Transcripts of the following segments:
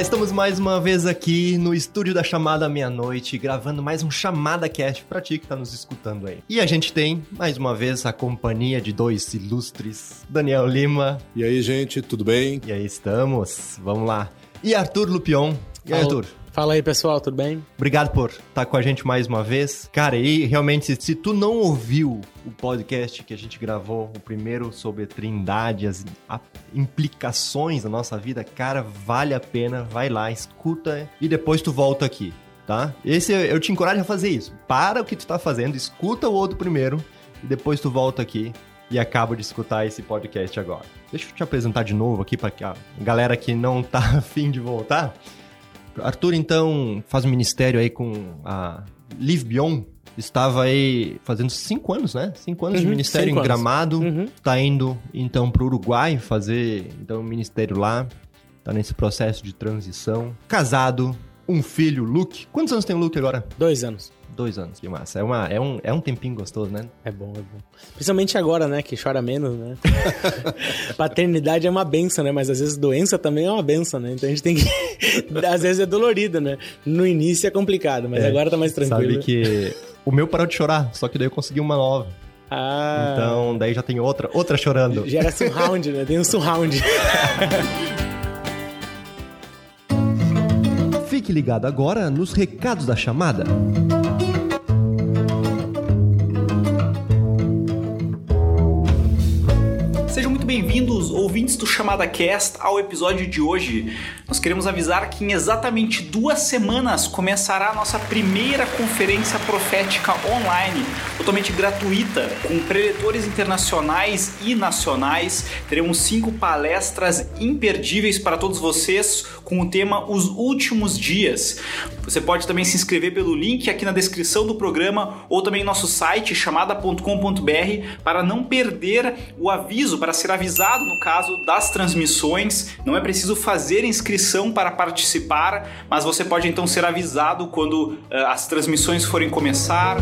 Estamos mais uma vez aqui no estúdio da Chamada Meia-Noite, gravando mais um Chamada Cast pra ti que tá nos escutando aí. E a gente tem, mais uma vez, a companhia de dois ilustres, Daniel Lima, E aí, gente, tudo bem? e aí estamos, vamos lá. E Arthur Lupion. E aí, Arthur? Fala aí, pessoal, tudo bem? Obrigado por estar com a gente mais uma vez. Cara, e realmente, se, tu não ouviu o podcast que a gente gravou, o primeiro sobre Trindade, as implicações da nossa vida, cara, vale a pena, vai lá, escuta e depois tu volta aqui, tá? Esse eu te encorajo a fazer isso. Para o que tu tá fazendo, escuta o outro primeiro e depois tu volta aqui e acaba de escutar esse podcast agora. Deixa eu te apresentar de novo aqui para a galera que não tá afim de voltar. Arthur, então, faz um ministério aí com a Live Beyond. Estava aí fazendo cinco anos, né? Cinco anos de Uhum, ministério em anos. Gramado. Uhum. Tá indo, então, pro Uruguai fazer, então, um ministério lá. Tá nesse processo de transição. Casado, um filho, Luke. Quantos anos tem o Luke agora? Dois anos. Dois anos, que massa. É, uma, é, um, é um tempinho gostoso, né? É bom, é bom. Principalmente agora, né, que chora menos, né? Paternidade é uma benção, né? Mas às vezes doença também é uma benção, né? Então a gente tem que... às vezes é dolorido, né? No início é complicado, mas É, agora tá mais tranquilo. Sabe que o meu parou de chorar, só que daí eu consegui uma nova. Ah... Então, daí já tem outra, outra chorando. Gera surround, né? Tem um surround. Fique ligado agora nos recados da chamada. Bem-vindos, ouvintes do Chamada Cast, ao episódio de hoje. Nós queremos avisar que em exatamente duas semanas começará a nossa primeira conferência profética online, totalmente gratuita, com preletores internacionais e nacionais. Teremos cinco palestras imperdíveis para todos vocês, com o tema Os Últimos Dias. Você pode também se inscrever pelo link aqui na descrição do programa ou também nosso site chamada.com.br para não perder o aviso, para ser avisado no caso das transmissões. Não é preciso fazer inscrição para participar, mas você pode então ser avisado quando eh, as transmissões forem começar.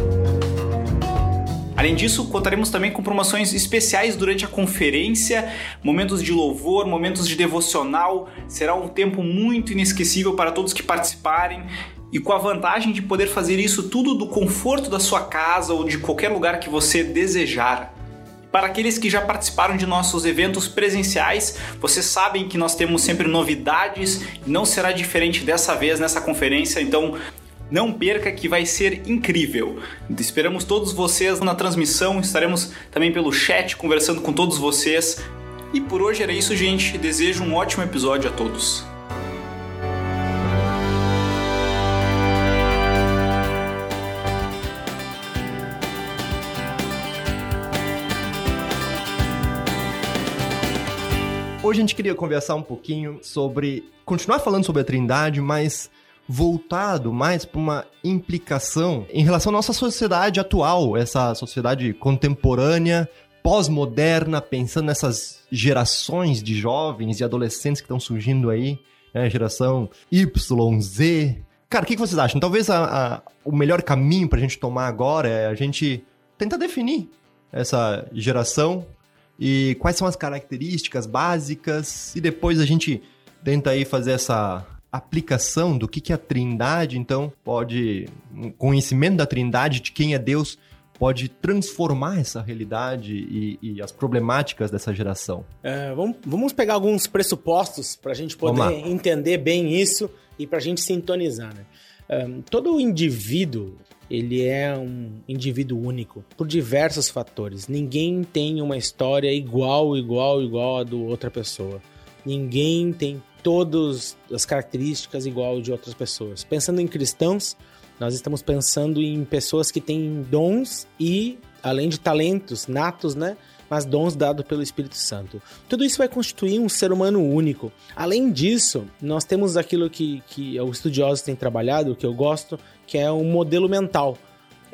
Além disso, contaremos também com promoções especiais durante a conferência, momentos de louvor, momentos de devocional. Será um tempo muito inesquecível para todos que participarem e com a vantagem de poder fazer isso tudo do conforto da sua casa ou de qualquer lugar que você desejar. Para aqueles que já participaram de nossos eventos presenciais, vocês sabem que nós temos sempre novidades não será diferente dessa vez nessa conferência, então não perca que vai ser incrível. Esperamos todos vocês na transmissão, estaremos também pelo chat conversando com todos vocês. E por hoje era isso, gente. Desejo um ótimo episódio a todos. Hoje a gente queria conversar um pouquinho sobre. continuar falando sobre a Trindade, mas voltado mais para uma implicação em relação à nossa sociedade atual, essa sociedade contemporânea, pós-moderna, pensando nessas gerações de jovens e adolescentes que estão surgindo aí, né? Geração Y, Z. Cara, o que, que vocês acham? Talvez a- a- o melhor caminho para a gente tomar agora é a gente tentar definir essa geração e quais são as características básicas e depois a gente tenta aí fazer essa aplicação do que, que a Trindade, então, pode, um conhecimento da Trindade, de quem é Deus, pode transformar essa realidade e, e as problemáticas dessa geração. É, vamos, vamos pegar alguns pressupostos para a gente poder entender bem isso e para a gente sintonizar, né? É, todo indivíduo, ele é um indivíduo único por diversos fatores. Ninguém tem uma história igual, igual, igual a do outra pessoa. Ninguém tem todas as características igual de outras pessoas. Pensando em cristãos, nós estamos pensando em pessoas que têm dons e, além de talentos natos, né? Mas dons dados pelo Espírito Santo. Tudo isso vai constituir um ser humano único. Além disso, nós temos aquilo que, que os estudiosos têm trabalhado, que eu gosto, que é um modelo mental.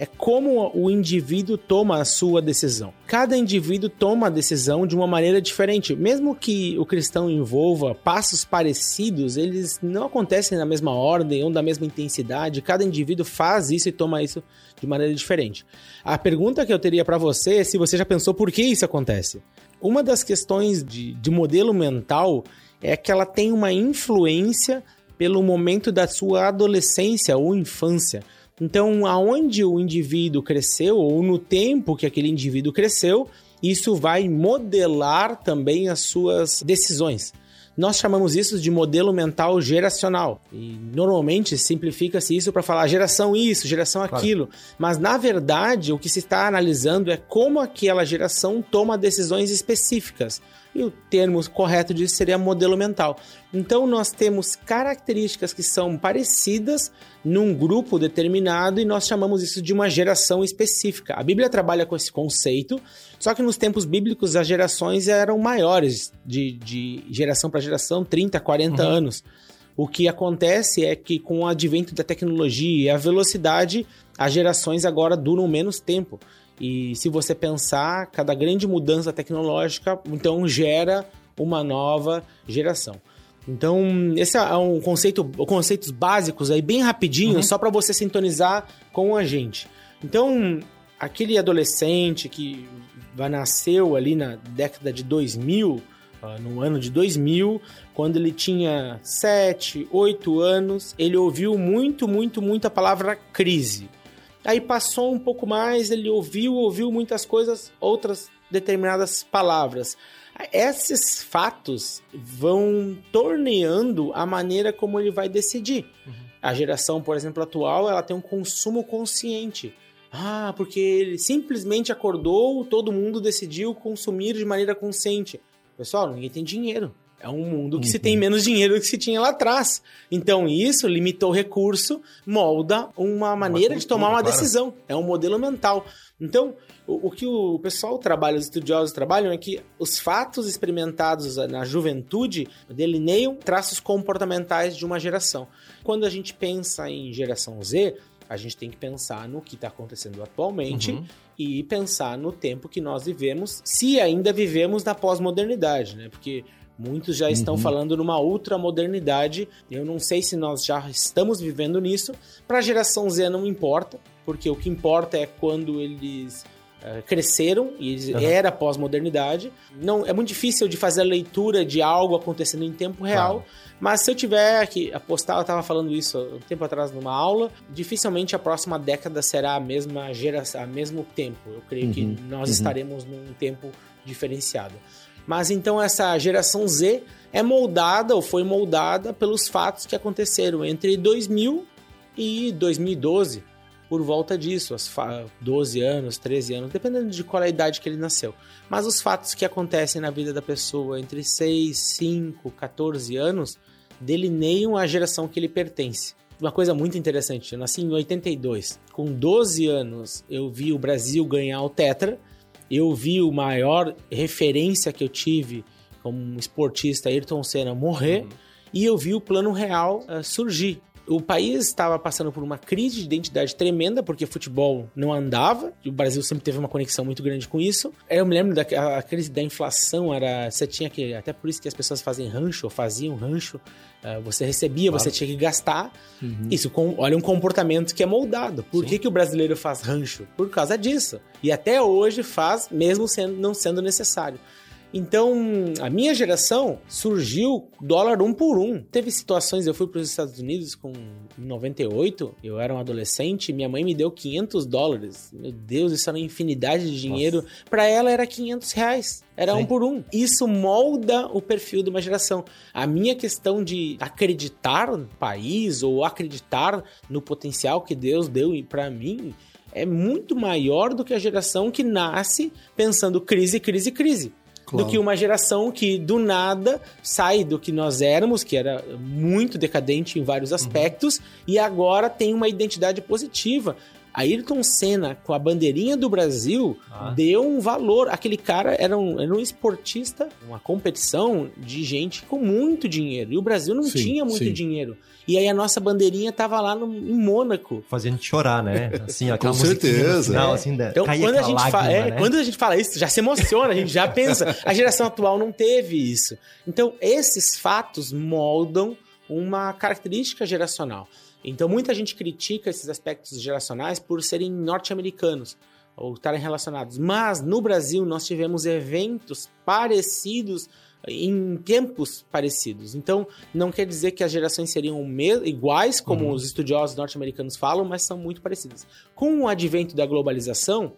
É como o indivíduo toma a sua decisão. Cada indivíduo toma a decisão de uma maneira diferente. Mesmo que o cristão envolva passos parecidos, eles não acontecem na mesma ordem ou da mesma intensidade. Cada indivíduo faz isso e toma isso de maneira diferente. A pergunta que eu teria para você é se você já pensou por que isso acontece. Uma das questões de, de modelo mental é que ela tem uma influência pelo momento da sua adolescência ou infância. Então, aonde o indivíduo cresceu, ou no tempo que aquele indivíduo cresceu, isso vai modelar também as suas decisões. Nós chamamos isso de modelo mental geracional. E normalmente simplifica-se isso para falar geração isso, geração aquilo. Claro. Mas na verdade, o que se está analisando é como aquela geração toma decisões específicas. E o termo correto disso seria modelo mental. Então nós temos características que são parecidas num grupo determinado e nós chamamos isso de uma geração específica. A Bíblia trabalha com esse conceito, só que nos tempos bíblicos as gerações eram maiores, de, de geração para geração, 30, 40 uhum. anos. O que acontece é que com o advento da tecnologia e a velocidade, as gerações agora duram menos tempo. E se você pensar, cada grande mudança tecnológica, então gera uma nova geração. Então, esse é um conceito, conceitos básicos aí, bem rapidinho, uhum. só para você sintonizar com a gente. Então, aquele adolescente que nasceu ali na década de 2000, ah, no ano de 2000, quando ele tinha 7, 8 anos, ele ouviu muito, muito, muito a palavra crise. Aí passou um pouco mais, ele ouviu, ouviu muitas coisas, outras determinadas palavras. Esses fatos vão torneando a maneira como ele vai decidir. Uhum. A geração, por exemplo, atual, ela tem um consumo consciente. Ah, porque ele simplesmente acordou, todo mundo decidiu consumir de maneira consciente. Pessoal, ninguém tem dinheiro. É um mundo que uhum. se tem menos dinheiro do que se tinha lá atrás. Então, isso limitou o recurso, molda uma maneira uma de tomar uma claro. decisão. É um modelo mental. Então, o, o, que o pessoal trabalha, os estudiosos trabalham, é que os fatos experimentados na juventude delineiam traços comportamentais de uma geração. Quando a gente pensa em geração Z, a gente tem que pensar no que está acontecendo atualmente uhum. e pensar no tempo que nós vivemos, se ainda vivemos na pós-modernidade, né? Porque Muitos já estão uhum. falando numa ultramodernidade. Eu não sei se nós já estamos vivendo nisso. Para a geração Z não importa, porque o que importa é quando eles uh, cresceram e uhum. era pós-modernidade. Não é muito difícil de fazer a leitura de algo acontecendo em tempo real. Claro. Mas se eu tiver que apostar, eu estava falando isso um tempo atrás numa aula, dificilmente a próxima década será a mesma geração, a mesmo tempo. Eu creio uhum. que nós uhum. estaremos num tempo diferenciado. Mas então essa geração Z é moldada ou foi moldada pelos fatos que aconteceram entre 2000 e 2012, por volta disso, as 12 anos, 13 anos, dependendo de qual é a idade que ele nasceu. Mas os fatos que acontecem na vida da pessoa entre 6, 5, 14 anos delineiam a geração que ele pertence. Uma coisa muito interessante, eu nasci em 82. Com 12 anos, eu vi o Brasil ganhar o Tetra eu vi o maior referência que eu tive como esportista, Ayrton Senna, morrer, uhum. e eu vi o plano real uh, surgir. O país estava passando por uma crise de identidade tremenda, porque futebol não andava. O Brasil sempre teve uma conexão muito grande com isso. Eu me lembro da crise da inflação, era. Você tinha que. Até por isso que as pessoas fazem rancho, ou faziam rancho. Uh, você recebia, claro. você tinha que gastar. Uhum. Isso, com, olha, um comportamento que é moldado. Por que, que o brasileiro faz rancho? Por causa disso. E até hoje faz, mesmo sendo, não sendo necessário. Então, a minha geração surgiu dólar um por um. Teve situações, eu fui para os Estados Unidos com 98, eu era um adolescente, minha mãe me deu 500 dólares. Meu Deus, isso era uma infinidade de dinheiro. Para ela era 500 reais. Era Sim. um por um. Isso molda o perfil de uma geração. A minha questão de acreditar no país ou acreditar no potencial que Deus deu para mim é muito maior do que a geração que nasce pensando crise, crise, crise claro. do que uma geração que do nada sai do que nós éramos, que era muito decadente em vários aspectos, uhum. e agora tem uma identidade positiva. Ayrton Senna, com a bandeirinha do Brasil, Ah. deu um valor. Aquele cara era um, era um esportista, uma competição de gente com muito dinheiro. E o Brasil não Sim, tinha muito sim. dinheiro. E aí a nossa bandeirinha tava lá no, em Mônaco. Gente chorar, né? Assim, aquela Com certeza. Final, É. assim, da- Então, quando a, gente fala, lágrima, é, né? quando a gente fala isso, já se emociona, a gente já pensa. A geração atual não teve isso. Então, esses fatos moldam uma característica geracional. Então, muita gente critica esses aspectos geracionais por serem norte-americanos ou estarem relacionados. Mas, no Brasil, nós tivemos eventos parecidos em tempos parecidos. Então, não quer dizer que as gerações seriam iguais, como Uhum. os estudiosos norte-americanos falam, mas são muito parecidas. Com o advento da globalização,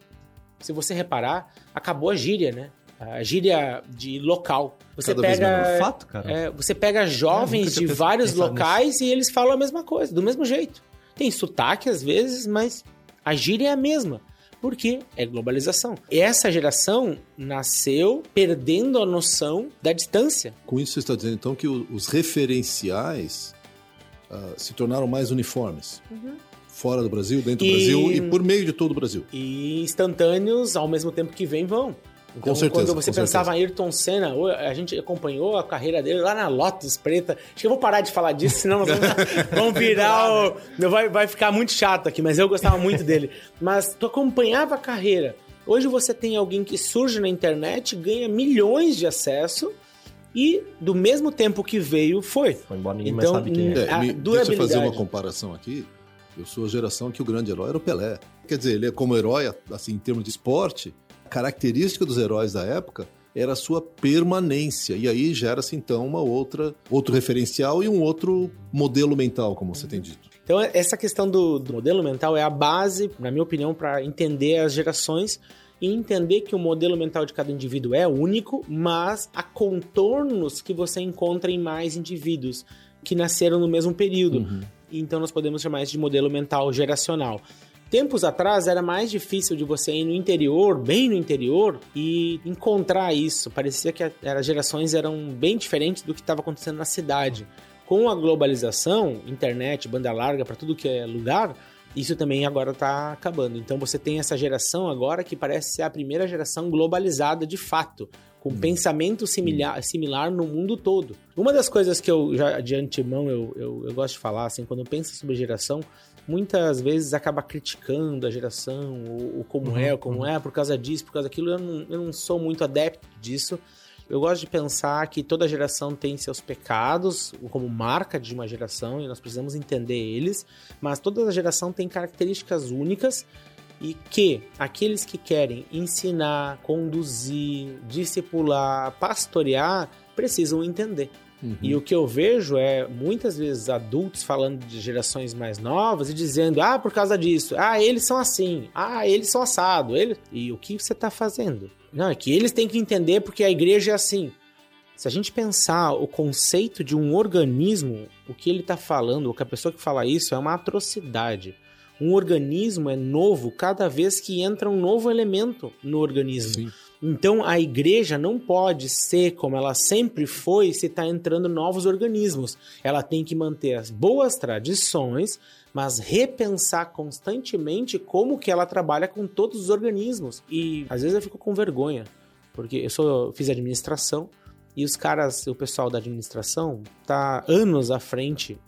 se você reparar, acabou a gíria, né? A gíria de local. Você Cada pega, É fato, é, você pega É, jovens de vários locais e eles falam a mesma coisa, do mesmo jeito. Tem sotaque às vezes, mas a gíria é a mesma. Porque é globalização. Essa geração nasceu perdendo a noção da distância. Com isso, você está dizendo então que os referenciais ah, se tornaram mais uniformes. Fora do Brasil, dentro do E- Brasil e por meio de todo o Brasil. E instantâneos, ao mesmo tempo que vêm, vão. Então, Com certeza, quando você pensava em Ayrton Senna, a gente acompanhou a carreira dele lá na Lotus Preta. Acho que eu vou parar de falar disso, senão nós vamos, vamos virar o... Vai, vai ficar muito chato aqui, mas eu gostava muito dele. Mas tu acompanhava a carreira. Hoje você tem alguém que surge na internet, ganha milhões de acesso e do mesmo tempo que veio, foi. Foi embora, ninguém Então, mais sabe quem é. É, me, deixa eu fazer uma comparação aqui. Eu sou a geração que o grande herói era o Pelé. Quer dizer, ele é como herói, assim, em termos de esporte, característica dos heróis da época era a sua permanência. E aí gera-se, então, uma outra, outro referencial e um outro modelo mental, como você tem dito. Então, essa questão do, do modelo mental é a base, na minha opinião, para entender as gerações e entender que o modelo mental de cada indivíduo é único, mas há contornos que você encontra em mais indivíduos que nasceram no mesmo período. Uhum. Então, nós podemos chamar isso de modelo mental geracional. Tempos atrás era mais difícil de você ir no interior, bem no interior, e encontrar isso. Parecia que as gerações eram bem diferentes do que estava acontecendo na cidade. Com a globalização, internet, banda larga para tudo que é lugar, isso também agora está acabando. Então você tem essa geração agora que parece ser a primeira geração globalizada de fato, com pensamento similar, similar no mundo todo. Uma das coisas que eu já de antemão eu, eu, eu gosto de falar, assim, quando eu penso sobre geração, muitas vezes acaba criticando a geração, ou como Uhum, é, ou como é, por causa disso, por causa daquilo. Eu não, eu não sou muito adepto disso. Eu gosto de pensar que toda geração tem seus pecados como marca de uma geração e nós precisamos entender eles, mas toda geração tem características únicas e que aqueles que querem ensinar, conduzir, discipular, pastorear precisam entender. Uhum. E o que eu vejo é muitas vezes adultos falando de gerações mais novas e dizendo: ah, por causa disso, ah, eles são assim, ah, eles são assado. Ele... E o que você está fazendo? Não, é que eles têm que entender porque a igreja é assim. Se a gente pensar o conceito de um organismo, o que ele está falando, ou que a pessoa que fala isso é uma atrocidade. Um organismo é novo cada vez que entra um novo elemento no organismo. Sim. Então a igreja não pode ser como ela sempre foi se está entrando novos organismos. Ela tem que manter as boas tradições, mas repensar constantemente como que ela trabalha com todos os organismos. E às vezes eu fico com vergonha, porque eu sou fiz administração e os caras, o pessoal da administração tá anos à frente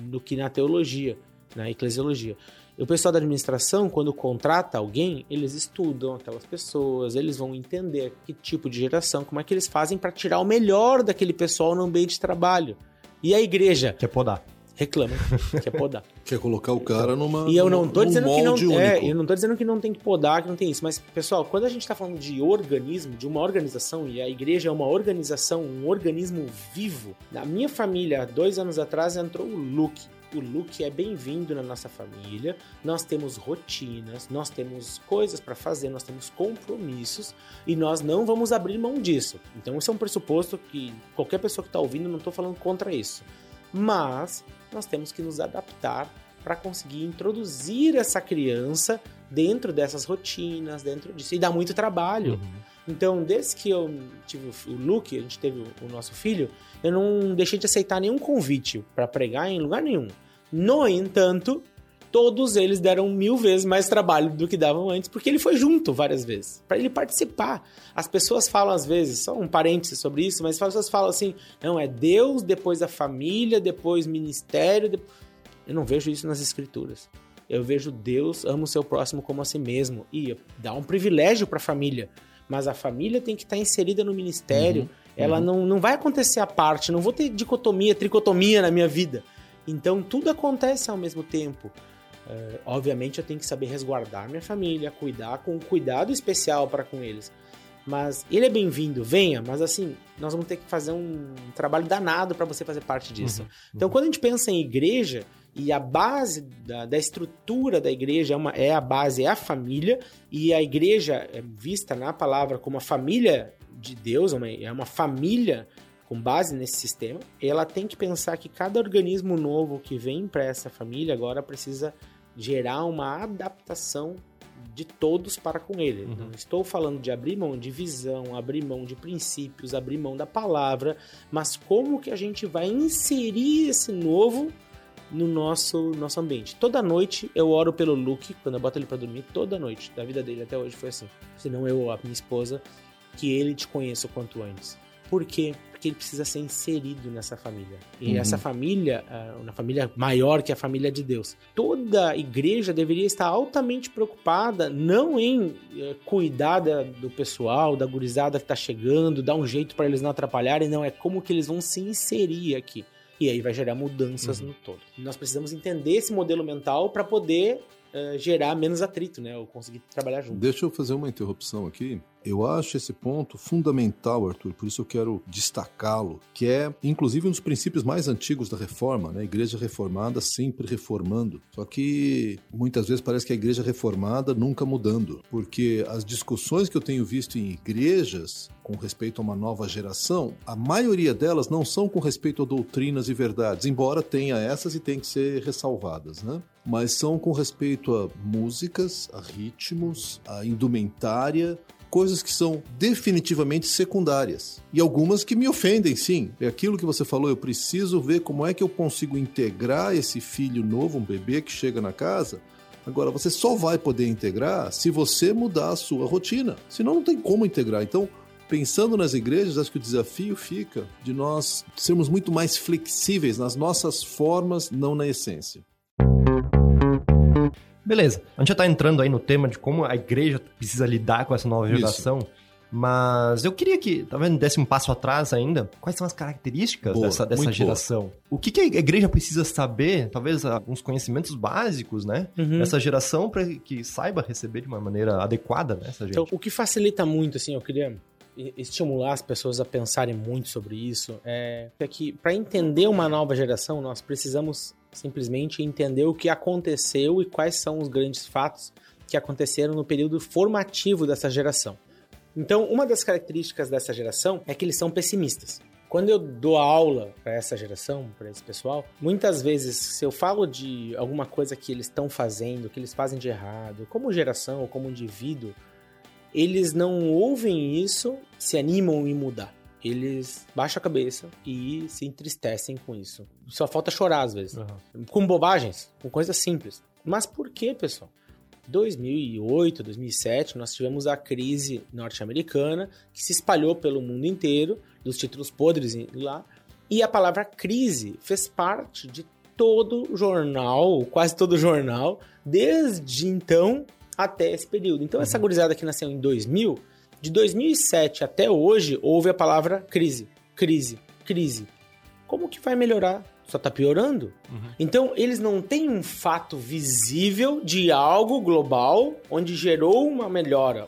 do que na teologia, na eclesiologia. E o pessoal da administração, quando contrata alguém, eles estudam aquelas pessoas, eles vão entender que tipo de geração, como é que eles fazem para tirar o melhor daquele pessoal no ambiente de trabalho. E a igreja Quer podar. reclama, quer podar. Quer colocar o cara numa. E eu não tô num dizendo que não é, único. eu não tô dizendo que não tem que podar, que não tem isso, mas pessoal, quando a gente tá falando de organismo, de uma organização e a igreja é uma organização, um organismo vivo. Na minha família, há dois anos atrás entrou o Luke. O Luke é bem-vindo na nossa família. Nós temos rotinas, nós temos coisas para fazer, nós temos compromissos e nós não vamos abrir mão disso. Então, isso é um pressuposto que qualquer pessoa que está ouvindo, não estou falando contra isso. Mas nós temos que nos adaptar para conseguir introduzir essa criança dentro dessas rotinas, dentro disso. E dá muito trabalho. Então, desde que eu tive o Luke, a gente teve o nosso filho, eu não deixei de aceitar nenhum convite para pregar em lugar nenhum. No entanto, todos eles deram mil vezes mais trabalho do que davam antes, porque ele foi junto várias vezes, para ele participar. As pessoas falam às vezes, só um parêntese sobre isso, mas as pessoas falam assim: não, é Deus, depois a família, depois ministério. Eu não vejo isso nas escrituras. Eu vejo Deus ama o seu próximo como a si mesmo e dá um privilégio para a família, mas a família tem que estar tá inserida no ministério. Uhum, ela uhum. Não, não vai acontecer a parte, não vou ter dicotomia, tricotomia na minha vida. Então tudo acontece ao mesmo tempo. Uh, obviamente eu tenho que saber resguardar minha família, cuidar com cuidado especial para com eles. Mas ele é bem-vindo, venha, mas assim, nós vamos ter que fazer um trabalho danado para você fazer parte disso. Uhum, então, uhum. quando a gente pensa em igreja, e a base da, da estrutura da igreja é, uma, é a base, é a família, e a igreja é vista na palavra como a família de Deus, é uma, é uma família com base nesse sistema, ela tem que pensar que cada organismo novo que vem para essa família agora precisa gerar uma adaptação de todos para com ele. Uhum. Não estou falando de abrir mão de visão, abrir mão de princípios, abrir mão da palavra, mas como que a gente vai inserir esse novo no nosso, nosso ambiente. Toda noite eu oro pelo Luke, quando eu boto ele para dormir, toda noite da vida dele até hoje foi assim. Se não eu, a minha esposa, que ele te conheça o quanto antes. Por quê? Porque ele precisa ser inserido nessa família. E uhum. essa família, uma família maior que a família de Deus. Toda igreja deveria estar altamente preocupada, não em uh, cuidar da, do pessoal, da gurizada que está chegando, dar um jeito para eles não atrapalharem, não, é como que eles vão se inserir aqui. E aí vai gerar mudanças uhum. no todo. nós precisamos entender esse modelo mental para poder uh, gerar menos atrito, né? Ou conseguir trabalhar junto. Deixa eu fazer uma interrupção aqui. Eu acho esse ponto fundamental, Arthur, por isso eu quero destacá-lo, que é inclusive um dos princípios mais antigos da reforma, né? A igreja reformada sempre reformando. Só que muitas vezes parece que a igreja reformada nunca mudando, porque as discussões que eu tenho visto em igrejas com respeito a uma nova geração, a maioria delas não são com respeito a doutrinas e verdades, embora tenha essas e tem que ser ressalvadas, né? Mas são com respeito a músicas, a ritmos, a indumentária, coisas que são definitivamente secundárias. E algumas que me ofendem, sim. É aquilo que você falou, eu preciso ver como é que eu consigo integrar esse filho novo, um bebê que chega na casa. Agora, você só vai poder integrar se você mudar a sua rotina. Senão, não tem como integrar. Então, pensando nas igrejas, acho que o desafio fica de nós sermos muito mais flexíveis nas nossas formas, não na essência. Beleza, a gente já tá entrando aí no tema de como a igreja precisa lidar com essa nova geração. Isso. Mas eu queria que, talvez desse um passo atrás ainda, quais são as características boa, dessa, dessa geração? Boa. O que, que, a igreja precisa saber, talvez alguns conhecimentos básicos, né? Uhum. Dessa geração para que saiba receber de uma maneira adequada, né? Essa gente. Então, o que facilita muito, assim, eu queria estimular as pessoas a pensarem muito sobre isso, é que para entender uma nova geração, nós precisamos simplesmente entender o que aconteceu e quais são os grandes fatos que aconteceram no período formativo dessa geração. Então, uma das características dessa geração é que eles são pessimistas. Quando eu dou aula para essa geração, para esse pessoal, muitas vezes, se eu falo de alguma coisa que eles estão fazendo, que eles fazem de errado, como geração ou como indivíduo, eles não ouvem isso, se animam em mudar eles baixam a cabeça e se entristecem com isso. Só falta chorar às vezes. Uhum. Com bobagens, com coisas simples. Mas por que, pessoal? 2008, 2007, nós tivemos a crise norte-americana que se espalhou pelo mundo inteiro, dos títulos podres lá, e a palavra crise fez parte de todo jornal, quase todo jornal, desde então até esse período. Então, uhum. essa gurizada que nasceu em 2000 de 2007 até hoje, houve a palavra crise, crise, crise. Como que vai melhorar? Só está piorando. Uhum. Então, eles não têm um fato visível de algo global onde gerou uma melhora.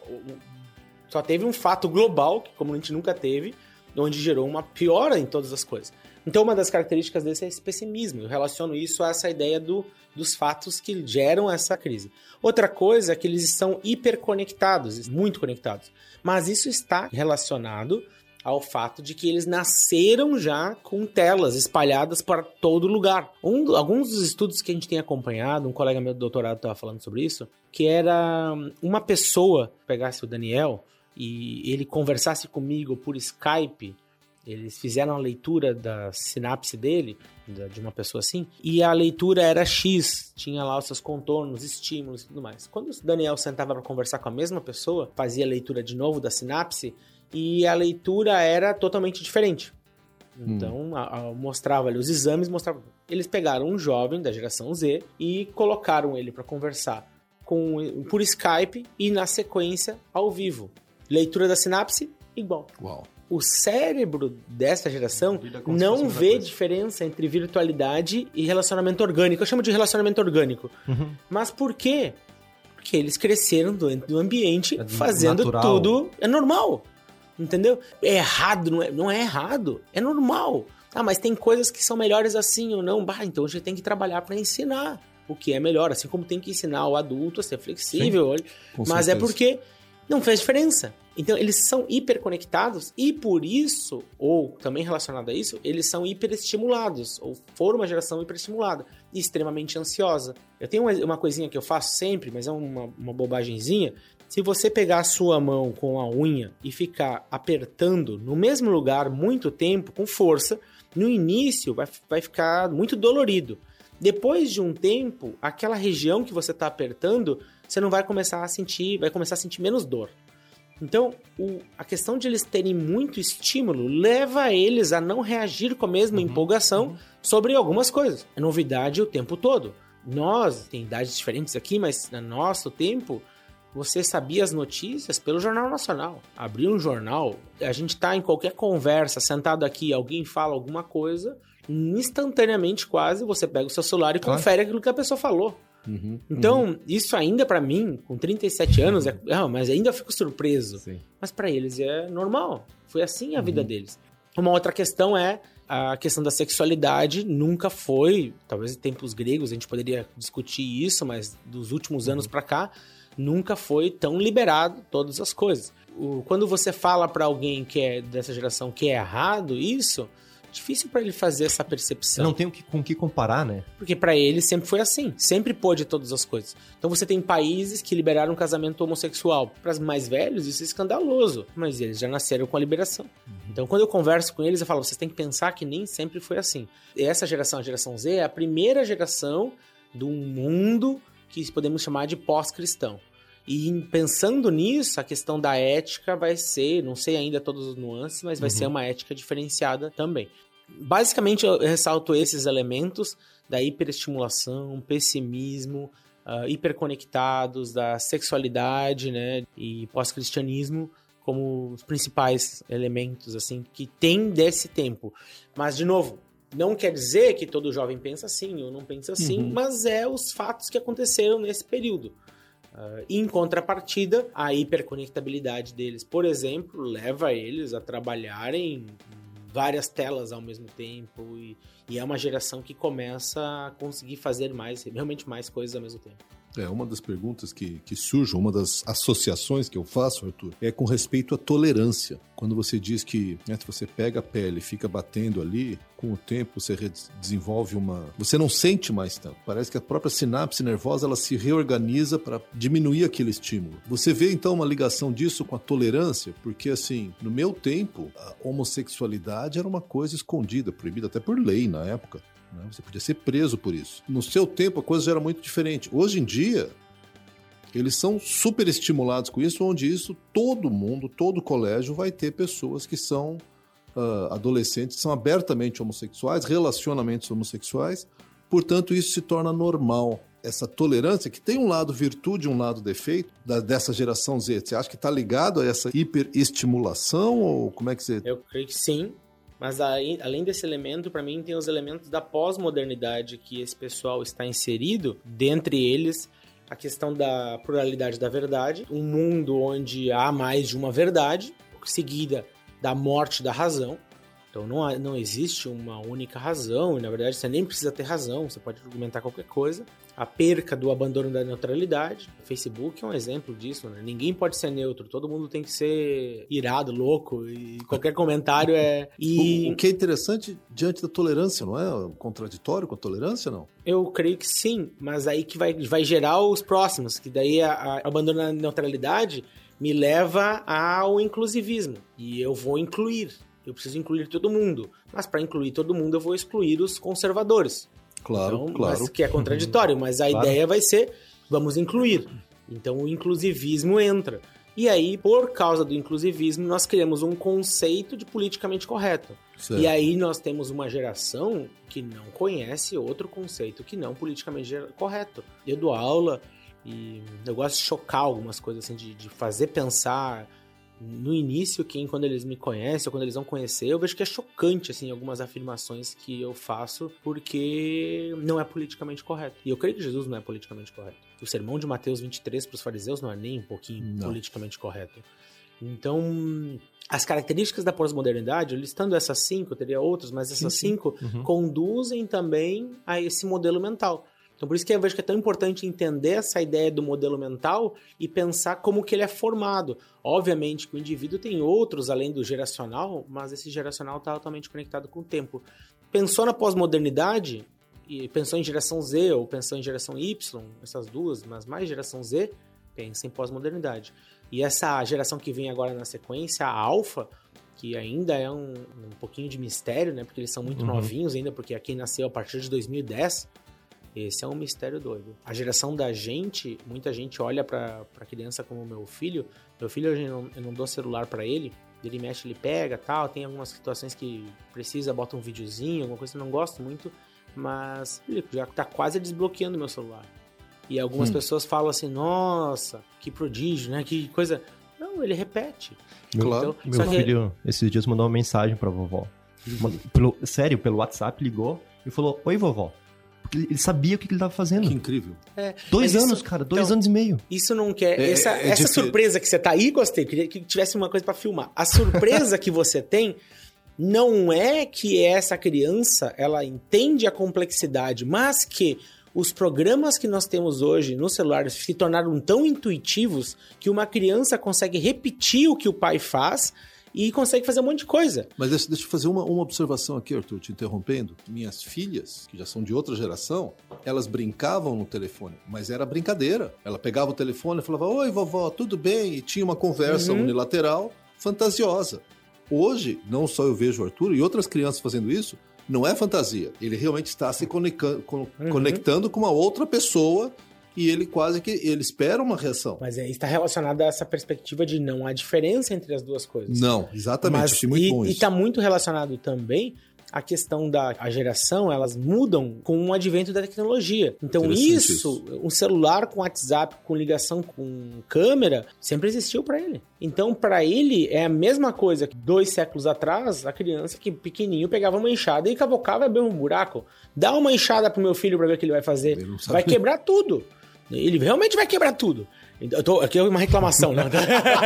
Só teve um fato global, que como a gente nunca teve, onde gerou uma piora em todas as coisas. Então, uma das características desse é esse pessimismo. Eu relaciono isso a essa ideia do, dos fatos que geram essa crise. Outra coisa é que eles estão hiperconectados, muito conectados. Mas isso está relacionado ao fato de que eles nasceram já com telas espalhadas para todo lugar. Um, alguns dos estudos que a gente tem acompanhado, um colega meu do doutorado estava falando sobre isso, que era uma pessoa, pegasse o Daniel, e ele conversasse comigo por Skype Eles fizeram a leitura da sinapse dele, de uma pessoa assim, e a leitura era X, tinha lá os seus contornos, estímulos e tudo mais. Quando o Daniel sentava para conversar com a mesma pessoa, fazia a leitura de novo da sinapse, e a leitura era totalmente diferente. Então, hum. a, a, mostrava ali os exames, mostrava. Eles pegaram um jovem da geração Z e colocaram ele para conversar com por Skype e na sequência ao vivo. Leitura da sinapse igual. Uau. O cérebro dessa geração não vê coisa. diferença entre virtualidade e relacionamento orgânico. Eu chamo de relacionamento orgânico. Uhum. Mas por quê? Porque eles cresceram dentro do ambiente é fazendo natural. tudo. É normal. Entendeu? É errado, não é, não é errado. É normal. Ah, mas tem coisas que são melhores assim ou não. Bah, então a gente tem que trabalhar para ensinar o que é melhor, assim como tem que ensinar o adulto a ser flexível. Sim, mas é certeza. é porque não fez diferença. Então, eles são hiperconectados e por isso, ou também relacionado a isso, eles são hiperestimulados, ou foram uma geração hiperestimulada e extremamente ansiosa. Eu tenho uma coisinha que eu faço sempre, mas é uma, uma bobagemzinha, se você pegar a sua mão com a unha e ficar apertando no mesmo lugar muito tempo, com força, no início vai, vai ficar muito dolorido. Depois de um tempo, aquela região que você está apertando, você não vai começar a sentir, vai começar a sentir menos dor. Então, o, a questão de eles terem muito estímulo leva eles a não reagir com a mesma uhum, empolgação uhum. sobre algumas coisas. É novidade o tempo todo. Nós, tem idades diferentes aqui, mas no nosso tempo, você sabia as notícias pelo Jornal Nacional. Abria um jornal, a gente está em qualquer conversa, sentado aqui, alguém fala alguma coisa, instantaneamente quase você pega o seu celular e confere aquilo que a pessoa falou. Uhum, então, uhum. isso ainda para mim, com 37 anos, é, ah, mas ainda fico surpreso. Sim. Mas para eles é normal. Foi assim a uhum. vida deles. Uma outra questão é a questão da sexualidade nunca foi, talvez em tempos gregos a gente poderia discutir isso, mas dos últimos anos uhum. para cá, nunca foi tão liberado todas as coisas. O, quando você fala para alguém que é dessa geração que é errado isso, difícil para ele fazer essa percepção. Não tem com que comparar, né? Porque para ele sempre foi assim, sempre pôde todas as coisas. Então você tem países que liberaram o casamento homossexual. Para os mais velhos isso é escandaloso, mas eles já nasceram com a liberação. Uhum. Então quando eu converso com eles eu falo, vocês têm que pensar que nem sempre foi assim. E essa geração, a geração Z, é a primeira geração do mundo que podemos chamar de pós-cristão. E pensando nisso, a questão da ética vai ser, não sei ainda todos os nuances, mas vai uhum. ser uma ética diferenciada também. Basicamente, eu ressalto esses elementos da hiperestimulação, pessimismo, uh, hiperconectados, da sexualidade, né, e pós-cristianismo como os principais elementos, assim, que tem desse tempo. Mas, de novo, não quer dizer que todo jovem pensa assim ou não pensa assim, uhum. mas é os fatos que aconteceram nesse período. Uh, em contrapartida, a hiperconectabilidade deles, por exemplo, leva eles a trabalharem várias telas ao mesmo tempo e, e é uma geração que começa a conseguir fazer mais, realmente mais coisas ao mesmo tempo. É, uma das perguntas que, que surge, uma das associações que eu faço, Arthur, é com respeito à tolerância. Quando você diz que né, se você pega a pele e fica batendo ali, com o tempo você desenvolve uma. Você não sente mais tanto. Parece que a própria sinapse nervosa ela se reorganiza para diminuir aquele estímulo. Você vê então uma ligação disso com a tolerância, porque assim, no meu tempo, a homossexualidade era uma coisa escondida, proibida até por lei na época. Né? Você podia ser preso por isso. No seu tempo, a coisa era muito diferente. Hoje em dia, eles são super estimulados com isso, onde isso todo mundo, todo colégio vai ter pessoas que são uh, adolescentes, são abertamente homossexuais, relacionamentos homossexuais. Portanto, isso se torna normal. Essa tolerância, que tem um lado virtude e um lado defeito, da, dessa geração Z, você acha que está ligado a essa hiperestimulação? Ou como é que você. Eu creio que sim. Mas aí, além desse elemento, para mim tem os elementos da pós-modernidade que esse pessoal está inserido, dentre eles a questão da pluralidade da verdade, um mundo onde há mais de uma verdade, seguida da morte da razão. Então não, há, não existe uma única razão, e na verdade você nem precisa ter razão, você pode argumentar qualquer coisa a perca do abandono da neutralidade. O Facebook é um exemplo disso, né? Ninguém pode ser neutro, todo mundo tem que ser irado, louco, e qualquer comentário é. E... O, que é interessante diante da tolerância, não é? Contraditório com a tolerância, não? Eu creio que sim, mas aí que vai, vai gerar os próximos, que daí a, a abandono da neutralidade me leva ao inclusivismo. E eu vou incluir eu preciso incluir todo mundo. Mas para incluir todo mundo, eu vou excluir os conservadores. Claro, então, claro. Mas que é contraditório, mas a Claro. ideia vai ser vamos incluir. Então o inclusivismo entra. E aí, por causa do inclusivismo, nós criamos um conceito de politicamente correto. Certo. E aí nós temos uma geração que não conhece outro conceito que não politicamente correto. Eu dou aula e eu gosto de chocar algumas coisas assim, de, de fazer pensar. No início, quem quando eles me conhecem ou quando eles vão conhecer, eu vejo que é chocante assim algumas afirmações que eu faço porque não é politicamente correto. E eu creio que Jesus não é politicamente correto. O sermão de Mateus 23 para os fariseus não é nem um pouquinho Não. politicamente correto. Então, as características da pós-modernidade, listando essas cinco, eu teria outras, mas essas Sim, sim. cinco Uhum. conduzem também a esse modelo mental. Então, por isso que eu vejo que é tão importante entender essa ideia do modelo mental e pensar como que ele é formado. Obviamente que o indivíduo tem outros além do geracional, mas esse geracional está altamente conectado com o tempo. Pensou na pós-modernidade e pensou em geração Z ou pensou em geração Y, essas duas, mas mais geração Z, pensa em pós-modernidade. E essa geração que vem agora na sequência, a Alpha, que ainda é um, um pouquinho de mistério, né? Porque eles são muito Uhum. novinhos ainda, porque aqui nasceu a partir de 2010. Esse é um mistério doido. A geração da gente, muita gente olha pra, pra criança como meu filho. Meu filho, eu não, eu não dou celular pra ele. Ele mexe, ele pega tal. Tem algumas situações que precisa, bota um videozinho, alguma coisa que eu não gosto muito. Mas ele já tá quase desbloqueando meu celular. E algumas Hum. pessoas falam assim: nossa, que prodígio, né? Que coisa. Não, ele repete. Claro. Então, Meu só que- filho, esses dias, mandou uma mensagem pra vovó. Uma- pelo- sério, pelo WhatsApp, ligou e falou: Oi, vovó. Porque ele sabia o que ele tava fazendo. Que incrível. Dois Mas anos, isso- cara, dois então, anos e meio. Isso não quer. É- essa é essa surpresa que você tá aí, gostei. Queria que tivesse uma coisa pra filmar. A surpresa que você tem não é que essa criança ela entende a complexidade, mas que os programas que nós temos hoje nos celulares se tornaram tão intuitivos que uma criança consegue repetir o que o pai faz e consegue fazer um monte de coisa. Mas deixa, deixa eu fazer uma, uma observação aqui, Arthur, te interrompendo. Minhas filhas, que já são de outra geração, elas brincavam no telefone, mas era brincadeira. Ela pegava o telefone e falava: Oi, vovó, tudo bem? E tinha uma conversa Uhum. unilateral fantasiosa. Hoje, não só eu vejo o Arthur e outras crianças fazendo isso, não é fantasia. Ele realmente está se Uhum. conectando com uma outra pessoa e ele quase que ele espera uma reação. Mas aí está relacionado a essa perspectiva de não há diferença entre as duas coisas. Não, exatamente. Mas, muito e, bom e isso. tá muito relacionado também a questão da a geração, elas mudam com o advento da tecnologia. Então Interessante isso, um celular com WhatsApp, com ligação com câmera, sempre existiu para ele. Então para ele é a mesma coisa que dois séculos atrás, a criança que pequenininho pegava uma enxada e cavocava e abria um buraco. Dá uma enxada pro meu filho para ver o que ele vai fazer. Vai quebrar tudo. Ele realmente vai quebrar tudo. Eu tô, aqui é uma reclamação, né?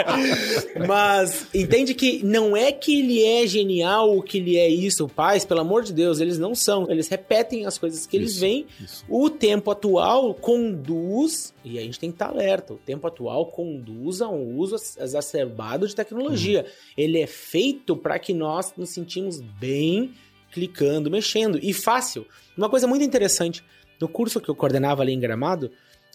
Mas entende que não é que ele é genial ou que ele é isso. Pais, pelo amor de Deus, eles não são. Eles repetem as coisas que eles Isso, veem. isso. O tempo atual conduz, e a gente tem que estar alerta, o tempo atual conduz a um uso exacerbado de tecnologia. Ele é feito para que nós nos sentimos bem clicando, mexendo, e fácil. Uma coisa muito interessante, no curso que eu coordenava ali em Gramado,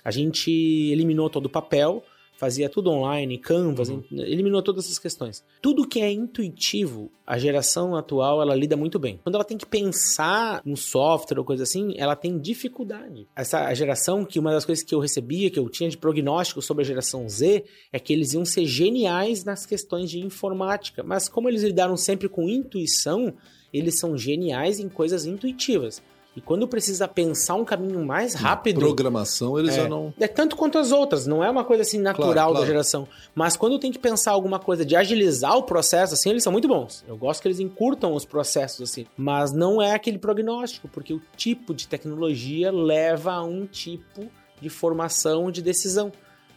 a gente eliminou todo o papel, fazia tudo online, Canvas, eliminou todas essas questões. Tudo que é intuitivo, a geração atual, ela lida muito bem. Quando ela tem que pensar no software ou coisa assim, ela tem dificuldade. Essa geração, que uma das coisas que eu recebia, que eu tinha de prognóstico sobre a geração Z, é que eles iam ser geniais nas questões de informática. Mas como eles lidaram sempre com intuição, eles são geniais em coisas intuitivas. E quando precisa pensar um caminho mais rápido, Programação, eles já não. é tanto quanto as outras, não é uma coisa assim natural Claro, da claro. geração. Mas quando tem que pensar alguma coisa de agilizar o processo, assim, eles são muito bons. Eu gosto que eles encurtam os processos, assim. Mas não é aquele prognóstico, porque o tipo de tecnologia leva a um tipo de formação de decisão.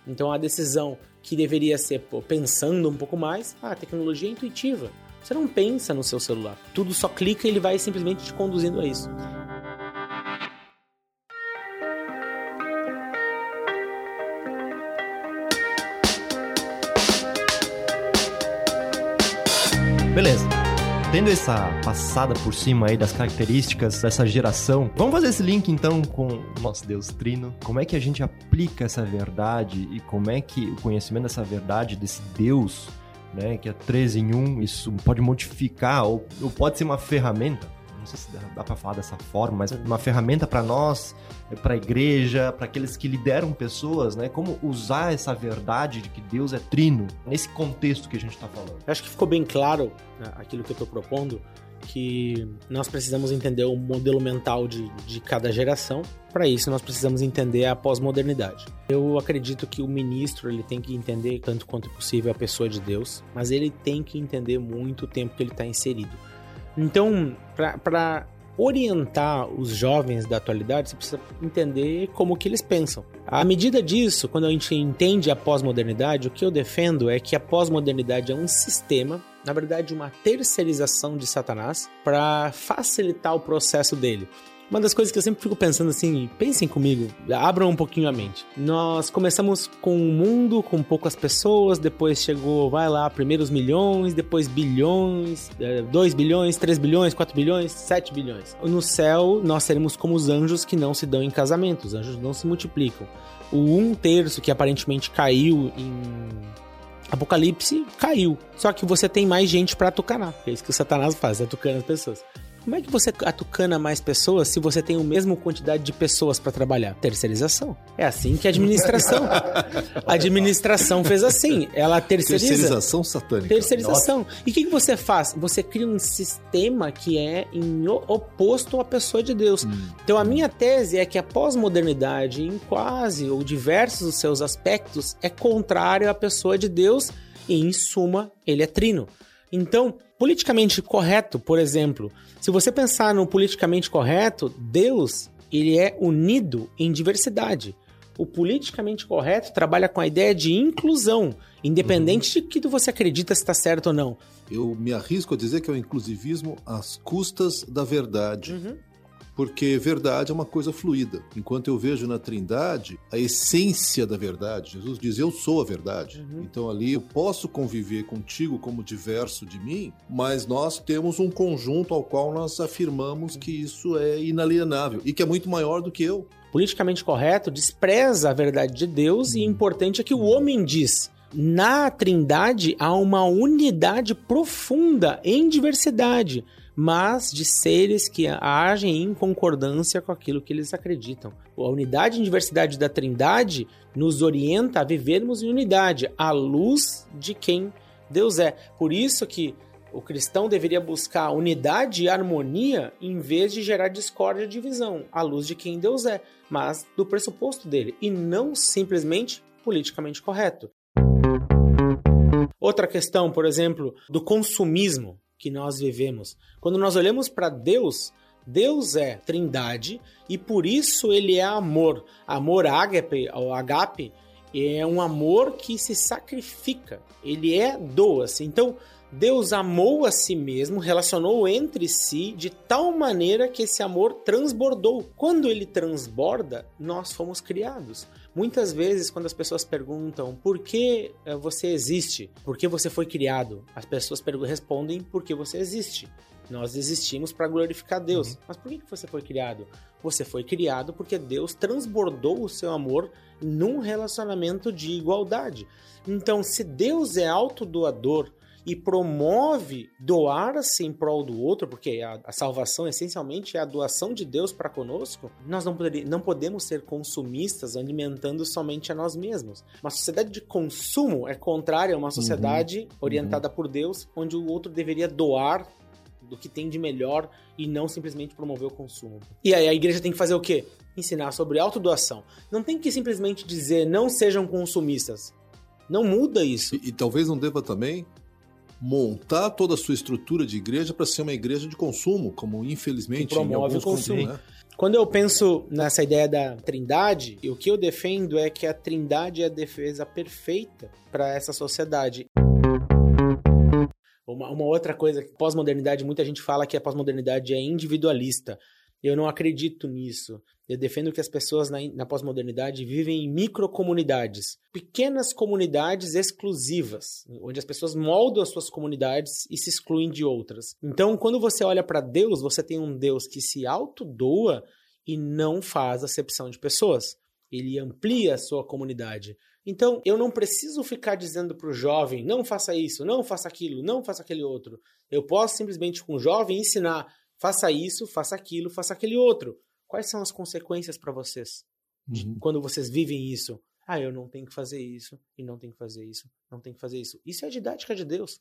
Então a decisão que deveria ser pô, pensando um pouco mais, ah, a tecnologia é intuitiva. Você não pensa no seu celular. Tudo só clica e ele vai simplesmente te conduzindo a isso. Beleza. Tendo essa passada por cima aí das características dessa geração, vamos fazer esse link então com o nosso Deus Trino. Como é que a gente aplica essa verdade e como é que o conhecimento dessa verdade, desse Deus, né, que é 13 em 1, isso pode modificar ou, ou pode ser uma ferramenta, não sei se dá, dá para falar dessa forma, mas uma ferramenta para nós, para a igreja, para aqueles que lideram pessoas, né, como usar essa verdade de que Deus é trino nesse contexto que a gente está falando. Eu acho que ficou bem claro né, aquilo que eu estou propondo que nós precisamos entender o modelo mental de, de cada geração. Para isso, nós precisamos entender a pós-modernidade. Eu acredito que o ministro ele tem que entender tanto quanto possível a pessoa de Deus, mas ele tem que entender muito o tempo que ele está inserido. Então, para orientar os jovens da atualidade, você precisa entender como que eles pensam. À medida disso, quando a gente entende a pós-modernidade, o que eu defendo é que a pós-modernidade é um sistema, na verdade, uma terceirização de Satanás para facilitar o processo dele. Uma das coisas que eu sempre fico pensando assim, pensem comigo, abram um pouquinho a mente. Nós começamos com um mundo com poucas pessoas, depois chegou, vai lá, primeiros milhões, depois bilhões, 2 é, bilhões, 3 bilhões, 4 bilhões, 7 bilhões. No céu, nós seremos como os anjos que não se dão em casamento, os anjos não se multiplicam. O um terço que aparentemente caiu em Apocalipse caiu. Só que você tem mais gente para atucanar. É isso que o Satanás faz, atucando as pessoas. Como é que você atucana mais pessoas se você tem a mesma quantidade de pessoas para trabalhar? Terceirização. É assim que a administração. a administração fez assim. Ela terceiriza. Terceirização satânica. Terceirização. Nossa. E o que, que você faz? Você cria um sistema que é em oposto à pessoa de Deus. Hum. Então a minha tese é que a pós-modernidade, em quase ou diversos dos seus aspectos, é contrário à pessoa de Deus e, em suma, ele é trino. Então, politicamente correto, por exemplo, se você pensar no politicamente correto, Deus, ele é unido em diversidade. O politicamente correto trabalha com a ideia de inclusão, independente uhum. de que você acredita se está certo ou não. Eu me arrisco a dizer que é o inclusivismo às custas da verdade. Uhum porque verdade é uma coisa fluida. Enquanto eu vejo na Trindade a essência da verdade, Jesus diz: Eu sou a verdade. Uhum. Então ali eu posso conviver contigo como diverso de mim, mas nós temos um conjunto ao qual nós afirmamos que isso é inalienável e que é muito maior do que eu. Politicamente correto despreza a verdade de Deus e importante é que o homem diz. Na Trindade há uma unidade profunda em diversidade mas de seres que agem em concordância com aquilo que eles acreditam. A unidade e diversidade da Trindade nos orienta a vivermos em unidade, à luz de quem Deus é. Por isso que o cristão deveria buscar unidade e harmonia em vez de gerar discórdia e divisão, à luz de quem Deus é, mas do pressuposto dele, e não simplesmente politicamente correto. Outra questão, por exemplo, do consumismo que nós vivemos. Quando nós olhamos para Deus, Deus é trindade e por isso ele é amor. Amor ágape, ou agape, é um amor que se sacrifica. Ele é doa-se. Então, Deus amou a si mesmo, relacionou entre si de tal maneira que esse amor transbordou. Quando ele transborda, nós fomos criados. Muitas vezes, quando as pessoas perguntam por que eh, você existe, por que você foi criado, as pessoas respondem por que você existe. Nós existimos para glorificar Deus. Uhum. Mas por que você foi criado? Você foi criado porque Deus transbordou o seu amor num relacionamento de igualdade. Então, se Deus é autodoador, e promove doar-se em prol do outro, porque a, a, salvação essencialmente é a doação de Deus para conosco, nós não, poder, não podemos ser consumistas alimentando somente a nós mesmos. Uma sociedade de consumo é contrária a uma sociedade uhum. orientada uhum. por Deus, onde o outro deveria doar do que tem de melhor e não simplesmente promover o consumo. E aí a igreja tem que fazer o quê? Ensinar sobre autodoação. Não tem que simplesmente dizer não sejam consumistas. Não muda isso. E, e talvez não deva também montar toda a sua estrutura de igreja para ser uma igreja de consumo, como infelizmente promove o consumo. Né? Quando eu penso nessa ideia da trindade, o que eu defendo é que a trindade é a defesa perfeita para essa sociedade. Uma, uma outra coisa, pós-modernidade, muita gente fala que a pós-modernidade é individualista. Eu não acredito nisso. Eu defendo que as pessoas na, na pós-modernidade vivem em microcomunidades, pequenas comunidades exclusivas, onde as pessoas moldam as suas comunidades e se excluem de outras. Então, quando você olha para Deus, você tem um Deus que se autodoa e não faz acepção de pessoas. Ele amplia a sua comunidade. Então, eu não preciso ficar dizendo para o jovem, não faça isso, não faça aquilo, não faça aquele outro. Eu posso simplesmente com o jovem ensinar, faça isso, faça aquilo, faça aquele outro. Quais são as consequências para vocês uhum. quando vocês vivem isso? Ah, eu não tenho que fazer isso, e não tenho que fazer isso, não tenho que fazer isso. Isso é a didática de Deus.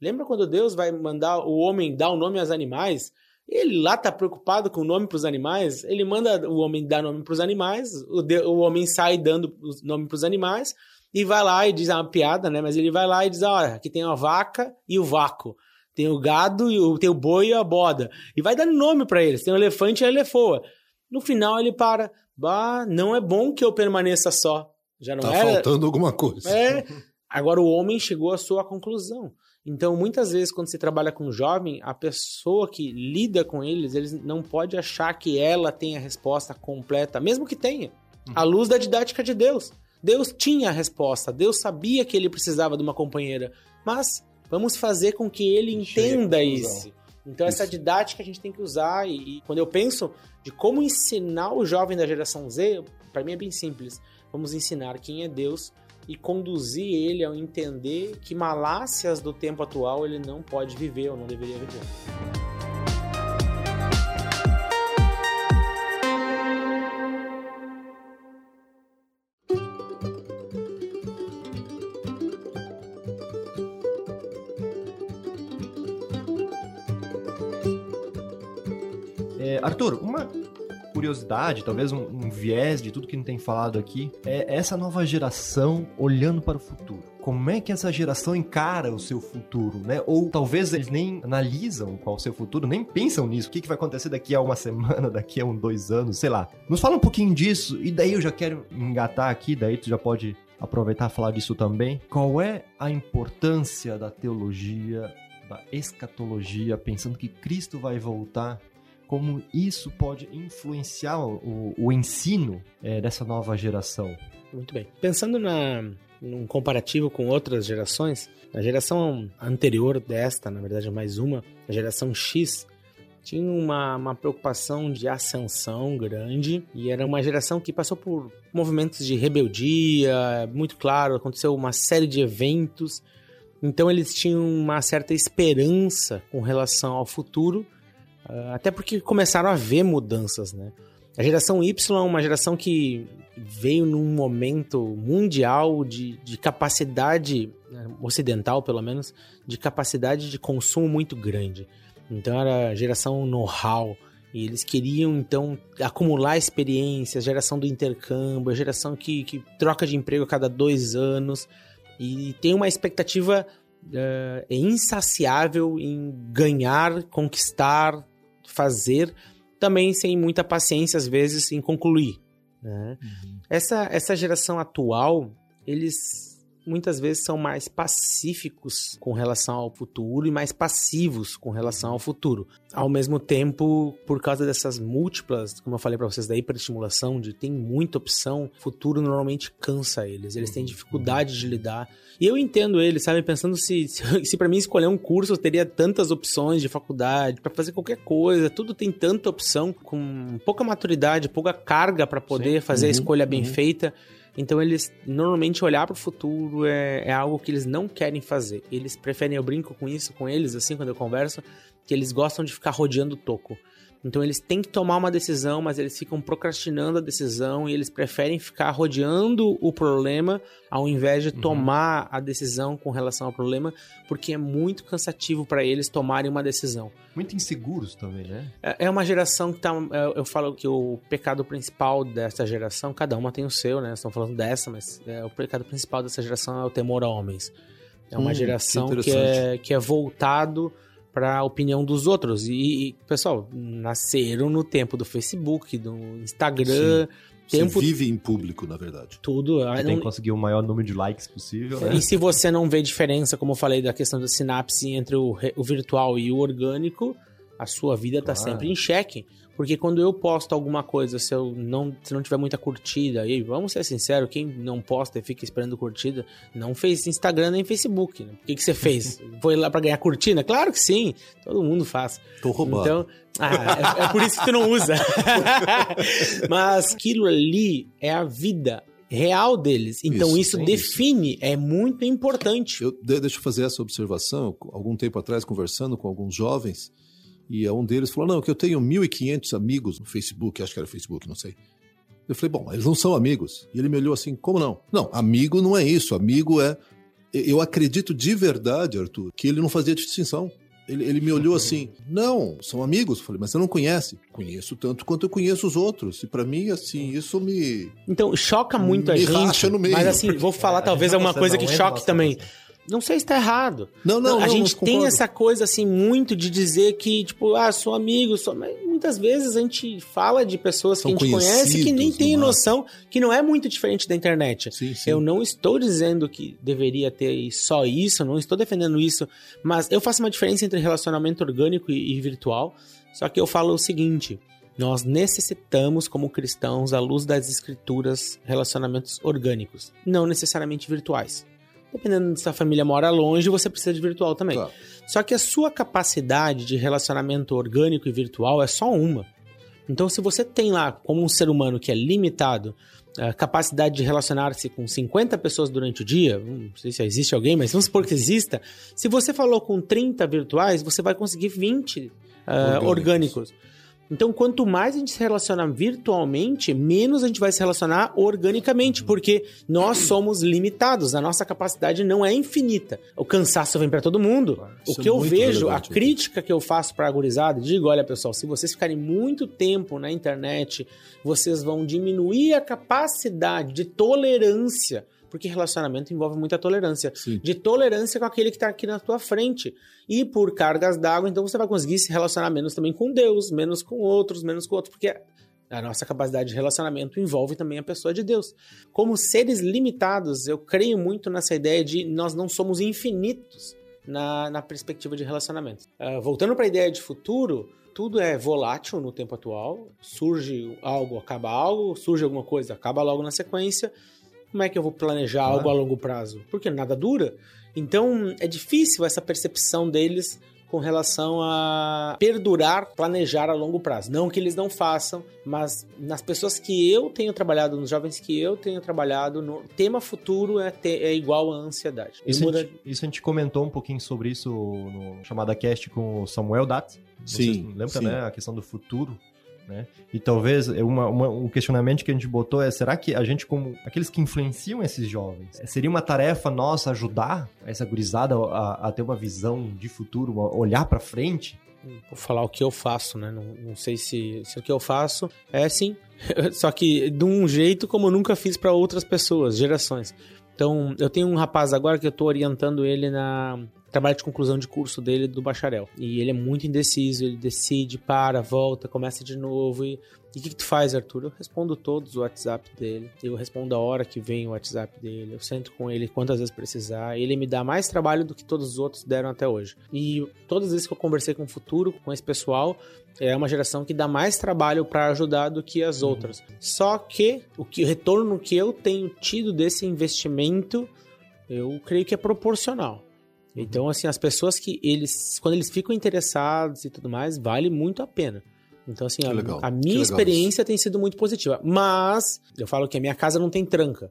Lembra quando Deus vai mandar o homem dar o um nome aos animais? Ele lá tá preocupado com o nome para os animais, ele manda o homem dar nome para os animais, o, de, o homem sai dando o nome para os animais e vai lá e diz é uma piada, né? Mas ele vai lá e diz: olha, aqui tem a vaca e o vácuo. Tem o gado, e o, tem o boi e a boda. E vai dando nome para eles. Tem o elefante e a elefoa. No final ele para. Bah, não é bom que eu permaneça só. Já não tá era... faltando alguma coisa. É. Agora o homem chegou à sua conclusão. Então, muitas vezes, quando você trabalha com um jovem, a pessoa que lida com eles, eles não pode achar que ela tem a resposta completa, mesmo que tenha, à luz da didática de Deus. Deus tinha a resposta, Deus sabia que ele precisava de uma companheira, mas vamos fazer com que ele entenda isso. Então, essa didática a gente tem que usar. E, e, quando eu penso de como ensinar o jovem da geração Z, para mim é bem simples. Vamos ensinar quem é Deus e conduzir ele ao entender que malácias do tempo atual ele não pode viver ou não deveria viver. Arthur, uma curiosidade, talvez um, um viés de tudo que a gente tem falado aqui, é essa nova geração olhando para o futuro como é que essa geração encara o seu futuro, né? Ou talvez eles nem analisam qual é o seu futuro, nem pensam nisso. O que, que vai acontecer daqui a uma semana, daqui a um dois anos, sei lá. Nos fala um pouquinho disso, e daí eu já quero engatar aqui, daí tu já pode aproveitar e falar disso também. Qual é a importância da teologia, da escatologia, pensando que Cristo vai voltar como isso pode influenciar o, o ensino é, dessa nova geração. Muito bem. Pensando na, num comparativo com outras gerações, a geração anterior desta, na verdade mais uma, a geração X, tinha uma, uma preocupação de ascensão grande e era uma geração que passou por movimentos de rebeldia, muito claro, aconteceu uma série de eventos. Então eles tinham uma certa esperança com relação ao futuro até porque começaram a ver mudanças, né? A geração Y é uma geração que veio num momento mundial de, de capacidade, né, ocidental pelo menos, de capacidade de consumo muito grande. Então era a geração know-how. E eles queriam, então, acumular experiências, geração do intercâmbio, geração que, que troca de emprego a cada dois anos. E tem uma expectativa uh, insaciável em ganhar, conquistar, fazer, também sem muita paciência, às vezes, em concluir. Né? Uhum. Essa, essa geração atual, eles muitas vezes são mais pacíficos com relação ao futuro e mais passivos com relação ao futuro. Ao mesmo tempo, por causa dessas múltiplas, como eu falei para vocês da hiperestimulação, de tem muita opção, o futuro normalmente cansa eles, eles têm dificuldade de lidar. E eu entendo eles, sabe, pensando se se, se para mim escolher um curso eu teria tantas opções de faculdade para fazer qualquer coisa, tudo tem tanta opção com pouca maturidade, pouca carga para poder Sim. fazer uhum, a escolha bem uhum. feita. Então eles normalmente olhar para o futuro é, é algo que eles não querem fazer. Eles preferem, eu brinco com isso com eles, assim, quando eu converso, que eles gostam de ficar rodeando o toco. Então eles têm que tomar uma decisão, mas eles ficam procrastinando a decisão e eles preferem ficar rodeando o problema ao invés de uhum. tomar a decisão com relação ao problema, porque é muito cansativo para eles tomarem uma decisão. Muito inseguros também, né? É, é uma geração que tá. É, eu falo que o pecado principal dessa geração, cada uma tem o seu, né? Estão falando dessa, mas é, o pecado principal dessa geração é o temor a homens. É uma hum, geração que, que, é, que é voltado para a opinião dos outros. E, e, pessoal, nasceram no tempo do Facebook, do Instagram. Sim. Tempo... Você vive em público, na verdade. Tudo. Você tem que conseguir o maior número de likes possível. Né? E se você não vê diferença, como eu falei, da questão da sinapse entre o, o virtual e o orgânico, a sua vida está claro. sempre em xeque. Porque quando eu posto alguma coisa, se eu não, se não tiver muita curtida, e vamos ser sinceros, quem não posta e fica esperando curtida, não fez Instagram nem Facebook. Né? O que, que você fez? Foi lá para ganhar curtida? Claro que sim, todo mundo faz. Tô roubando. Então, ah, é, é por isso que tu não usa. Mas aquilo ali é a vida real deles. Então Isso, isso, sim, define, é muito importante. Eu, de- deixa eu fazer essa observação. Algum tempo atrás, conversando com alguns jovens, e um deles falou: Não, que eu tenho 1.500 amigos no Facebook, acho que era Facebook, não sei. Eu falei: Bom, eles não são amigos. E ele me olhou assim: Como não? Não, amigo não é isso. Amigo é. Eu acredito de verdade, Arthur, que ele não fazia distinção. Ele, ele me olhou assim: Não, são amigos. Eu falei: Mas você não conhece? Conheço tanto quanto eu conheço os outros. E pra mim, assim, isso me. Então, choca muito a Me gente. racha no meio. Mas assim, vou falar É, a talvez alguma não coisa que choque nossa também. cabeça. Não sei se tá errado. Não, não, a não, gente não, tem concordo. essa coisa assim muito de dizer que, tipo, ah, sou amigo, sou... mas muitas vezes a gente fala de pessoas São que a gente conhece que nem tem no noção, que não é muito diferente da internet. Sim, sim. Eu não estou dizendo que deveria ter só isso, não estou defendendo isso, mas eu faço uma diferença entre relacionamento orgânico e, e virtual. Só que eu falo o seguinte: nós necessitamos, como cristãos, à luz das escrituras, relacionamentos orgânicos, não necessariamente virtuais. Dependendo se a família mora longe, você precisa de virtual também. Tá. Só que a sua capacidade de relacionamento orgânico e virtual é só uma. Então, se você tem lá, como um ser humano que é limitado, a capacidade de relacionar-se com 50 pessoas durante o dia, hum, não sei se existe alguém, mas vamos supor que exista. Se você falou com 30 virtuais, você vai conseguir 20 ah, Orgânicos. orgânicos. Então, quanto mais a gente se relaciona virtualmente, menos a gente vai se relacionar organicamente, porque nós somos limitados, a nossa capacidade não é infinita. O cansaço vem para todo mundo. O Isso que é eu vejo, a relevante. crítica que eu faço para a gurizada, digo, olha pessoal, se vocês ficarem muito tempo na internet, vocês vão diminuir a capacidade de tolerância, porque relacionamento envolve muita tolerância, Sim. de tolerância com aquele que está aqui na tua frente. E por cargas d'água, então você vai conseguir se relacionar menos também com Deus, menos com outros, menos com outros, porque a nossa capacidade de relacionamento envolve também a pessoa de Deus. Como seres limitados, eu creio muito nessa ideia de nós não somos infinitos na, na perspectiva de relacionamento. Ah, voltando para a ideia de futuro, tudo é volátil no tempo atual. Surge algo, acaba algo, surge alguma coisa, acaba logo na sequência. Como é que eu vou planejar Claro. algo a longo prazo? Porque nada dura. Então é difícil essa percepção deles com relação a perdurar, planejar a longo prazo. Não que eles não façam, mas nas pessoas que eu tenho trabalhado, nos jovens que eu tenho trabalhado, no tema futuro é, ter- é igual à ansiedade. Isso, a muda- gente, isso a gente comentou um pouquinho sobre isso no chamada cast com o Samuel Dat. Sim, Lembra, sim. né? A questão do futuro. Né? E talvez é uma, uma- um questionamento que a gente botou é: será que a gente, como aqueles que influenciam esses jovens, seria uma tarefa nossa ajudar essa gurizada a, a ter uma visão de futuro, olhar pra frente? Vou falar o que eu faço, né? Não, não sei se, se o que eu faço é sim. Só que de um jeito como eu nunca fiz para outras pessoas, gerações. Então, eu tenho um rapaz agora que eu tô orientando ele na trabalho de conclusão de curso dele do bacharel. E ele é muito indeciso, ele decide, para, volta, começa de novo. E o que, que tu faz, Arthur? Eu respondo todos o WhatsApp dele. Eu respondo a hora que vem o WhatsApp dele. Eu sento com ele quantas vezes precisar. Ele me dá mais trabalho do que todos os outros deram até hoje. E todas as vezes que eu conversei com o futuro, com esse pessoal, é uma geração que dá mais trabalho para ajudar do que as outras. Só que o que o retorno que eu tenho tido desse investimento, eu creio que é proporcional. Então, assim, as pessoas que eles, quando eles ficam interessados e tudo mais, vale muito a pena. Então, assim, a, a minha experiência tem sido muito positiva. Mas, eu falo que a minha casa não tem tranca.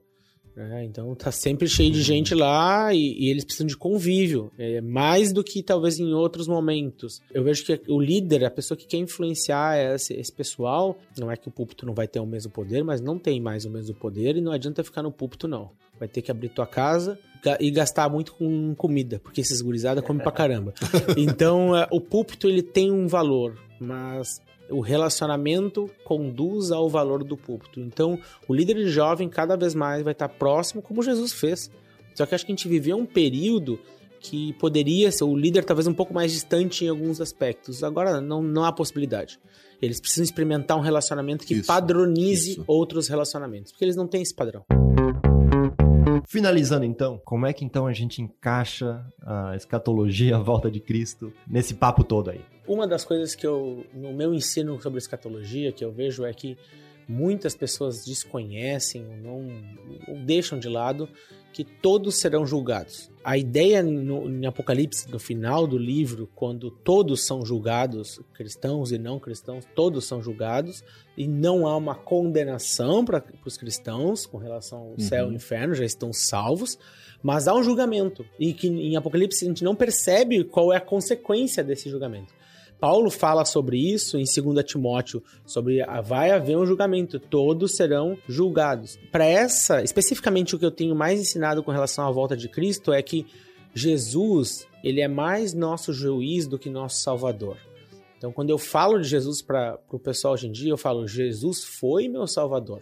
né? Então, tá sempre cheio de gente lá e, e eles precisam de convívio. É, mais do que talvez em outros momentos. Eu vejo que o líder, a pessoa que quer influenciar esse, esse pessoal, não é que o púlpito não vai ter o mesmo poder, mas não tem mais o mesmo poder e não adianta ficar no púlpito, não. Vai ter que abrir tua casa e gastar muito com comida, porque esses gurizada comem pra caramba. Então, é, o púlpito ele tem um valor, mas o relacionamento conduz ao valor do púlpito. Então, o líder jovem cada vez mais vai estar próximo, como Jesus fez. Só que acho que a gente viveu um período que poderia ser o líder talvez um pouco mais distante em alguns aspectos. Agora não, não há possibilidade. Eles precisam experimentar um relacionamento que Isso, padronize isso. outros relacionamentos, porque eles não têm esse padrão. Finalizando então, como é que então a gente encaixa a escatologia, a volta de Cristo, nesse papo todo aí? Uma das coisas que eu, no meu ensino sobre escatologia, que eu vejo é que muitas pessoas desconhecem ou não ou deixam de lado que todos serão julgados. A ideia no, em Apocalipse, no final do livro, quando todos são julgados, cristãos e não cristãos, todos são julgados, e não há uma condenação para os cristãos com relação ao uhum. céu e ao inferno, já estão salvos, mas há um julgamento. E que em Apocalipse a gente não percebe qual é a consequência desse julgamento. Paulo fala sobre isso em 2 Timóteo, sobre a, vai haver um julgamento, todos serão julgados. Para essa, especificamente o que eu tenho mais ensinado com relação à volta de Cristo é que Jesus, ele é mais nosso juiz do que nosso salvador. Então, quando eu falo de Jesus para o pessoal hoje em dia, eu falo: Jesus foi meu salvador.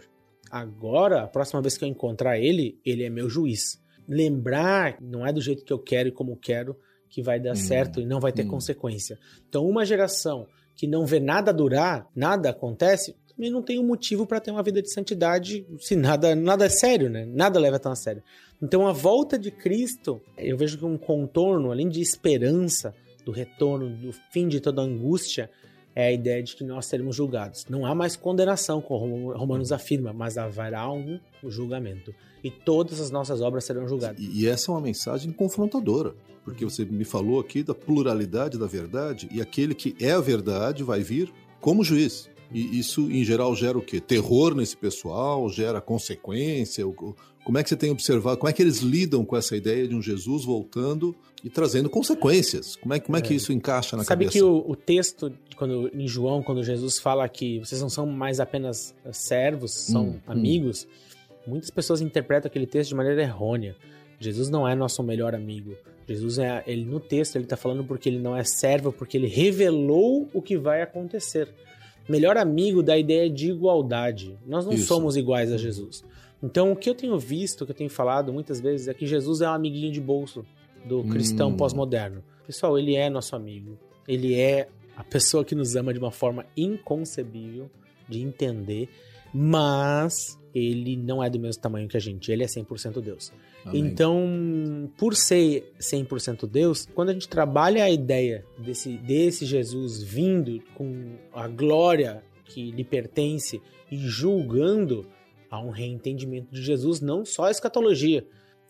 Agora, a próxima vez que eu encontrar ele, ele é meu juiz. Lembrar não é do jeito que eu quero e como quero, que vai dar hum, certo e não vai ter hum. consequência. Então, uma geração que não vê nada durar, nada acontece, também não tem um motivo para ter uma vida de santidade se nada, nada é sério, né? Nada leva tão a sério. Então, a volta de Cristo, eu vejo que um contorno, além de esperança, do retorno, do fim de toda angústia, é a ideia de que nós seremos julgados. Não há mais condenação, como Romanos afirma, mas haverá um julgamento. E todas as nossas obras serão julgadas. E essa é uma mensagem confrontadora, porque você me falou aqui da pluralidade da verdade, e aquele que é a verdade vai vir como juiz. E isso, em geral, gera o quê? Terror nesse pessoal? Gera consequência? Como é que você tem observado? Como é que eles lidam com essa ideia de um Jesus voltando e trazendo consequências? Como é, como é, é. que isso encaixa na Sabe cabeça? Sabe que o, o, texto, quando, em João, quando Jesus fala que vocês não são mais apenas servos, são hum, hum. amigos, hum. muitas pessoas interpretam aquele texto de maneira errônea. Jesus não é nosso melhor amigo. Jesus é, ele no texto ele está falando porque ele não é servo, porque ele revelou o que vai acontecer. Melhor amigo da ideia de igualdade. Nós não Isso. somos iguais a Jesus. Então, o que eu tenho visto, o que eu tenho falado muitas vezes é que Jesus é um amiguinho de bolso do cristão hum. pós-moderno. Pessoal, ele é nosso amigo. Ele é a pessoa que nos ama de uma forma inconcebível de entender, mas ele não é do mesmo tamanho que a gente. Ele é 100% Deus. Amém. Então, por ser 100% Deus, quando a gente trabalha a ideia desse, desse Jesus vindo com a glória que lhe pertence e julgando a um reentendimento de Jesus, não só a escatologia.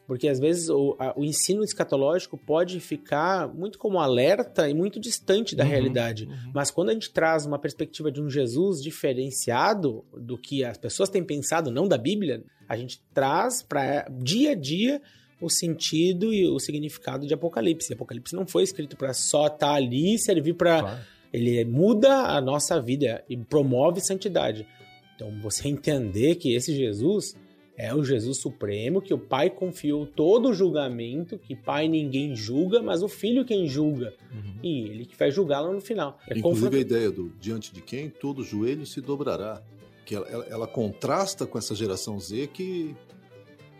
Porque às vezes o, a, o ensino escatológico pode ficar muito como alerta e muito distante da uhum, realidade. Uhum. Mas quando a gente traz uma perspectiva de um Jesus diferenciado do que as pessoas têm pensado, não da Bíblia, a gente traz para dia a dia o sentido e o significado de Apocalipse. Apocalipse não foi escrito para só estar tá ali e servir para. Claro. Ele muda a nossa vida e promove santidade. Então, você entender que esse Jesus é o Jesus Supremo, que o Pai confiou todo o julgamento, que Pai ninguém julga, mas o Filho quem julga. Uhum. E ele que vai julgá-lo no final. É Inclusive a ideia do diante de quem todo joelho se dobrará. Que ela, ela, ela contrasta com essa geração Z que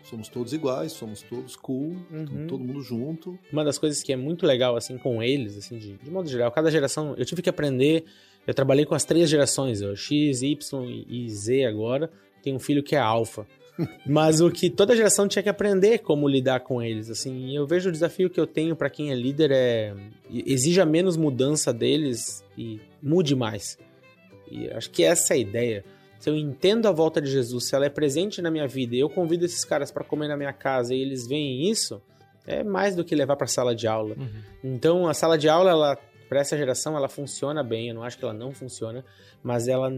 somos todos iguais, somos todos cool, uhum. todo mundo junto. Uma das coisas que é muito legal, assim, com eles, assim, de, de modo geral, cada geração, eu tive que aprender eu trabalhei com as três gerações, ó, X, Y e Z agora. Tenho um filho que é alfa. Mas o que toda geração tinha que aprender como lidar com eles, assim. Eu vejo o desafio que eu tenho para quem é líder é exija menos mudança deles e mude mais. E acho que essa é a ideia. Se eu entendo a volta de Jesus, se ela é presente na minha vida, e eu convido esses caras para comer na minha casa e eles veem isso, é mais do que levar para sala de aula. Uhum. Então, a sala de aula ela para essa geração ela funciona bem, eu não acho que ela não funciona, mas ela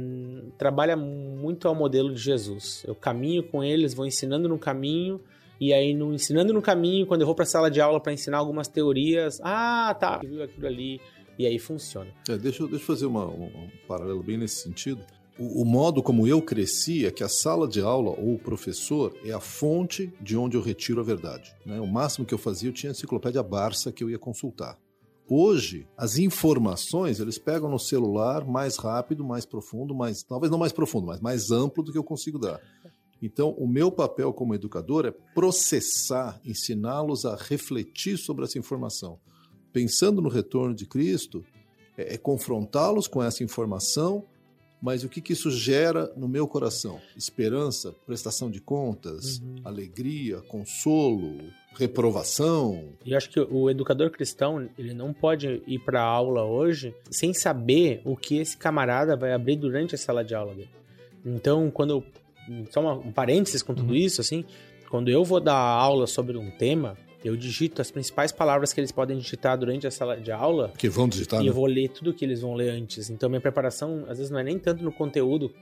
trabalha muito ao modelo de Jesus. Eu caminho com eles, vou ensinando no caminho, e aí no ensinando no caminho, quando eu vou para a sala de aula para ensinar algumas teorias, ah, tá, viu aquilo ali, e aí funciona. É, deixa, deixa eu fazer uma, um, paralelo bem nesse sentido. O, o, modo como eu cresci é que a sala de aula ou o professor é a fonte de onde eu retiro a verdade. Né? O máximo que eu fazia, eu tinha a enciclopédia Barça que eu ia consultar. Hoje, as informações eles pegam no celular mais rápido, mais profundo, mais talvez não mais profundo, mas mais amplo do que eu consigo dar. Então, o meu papel como educador é processar, ensiná-los a refletir sobre essa informação. Pensando no retorno de Cristo, é, é confrontá-los com essa informação mas o que, que isso gera no meu coração? Esperança, prestação de contas, uhum. alegria, consolo, reprovação. E acho que o educador cristão, ele não pode ir para a aula hoje sem saber o que esse camarada vai abrir durante a sala de aula dele. Então, quando eu, só uma, um parênteses com tudo uhum. isso, assim, Quando eu vou dar aula sobre um tema, eu digito as principais palavras que eles podem digitar durante a sala de aula. Que vão digitar, E né? eu vou ler tudo que eles vão ler antes. Então, minha preparação, às vezes, não é nem tanto no conteúdo.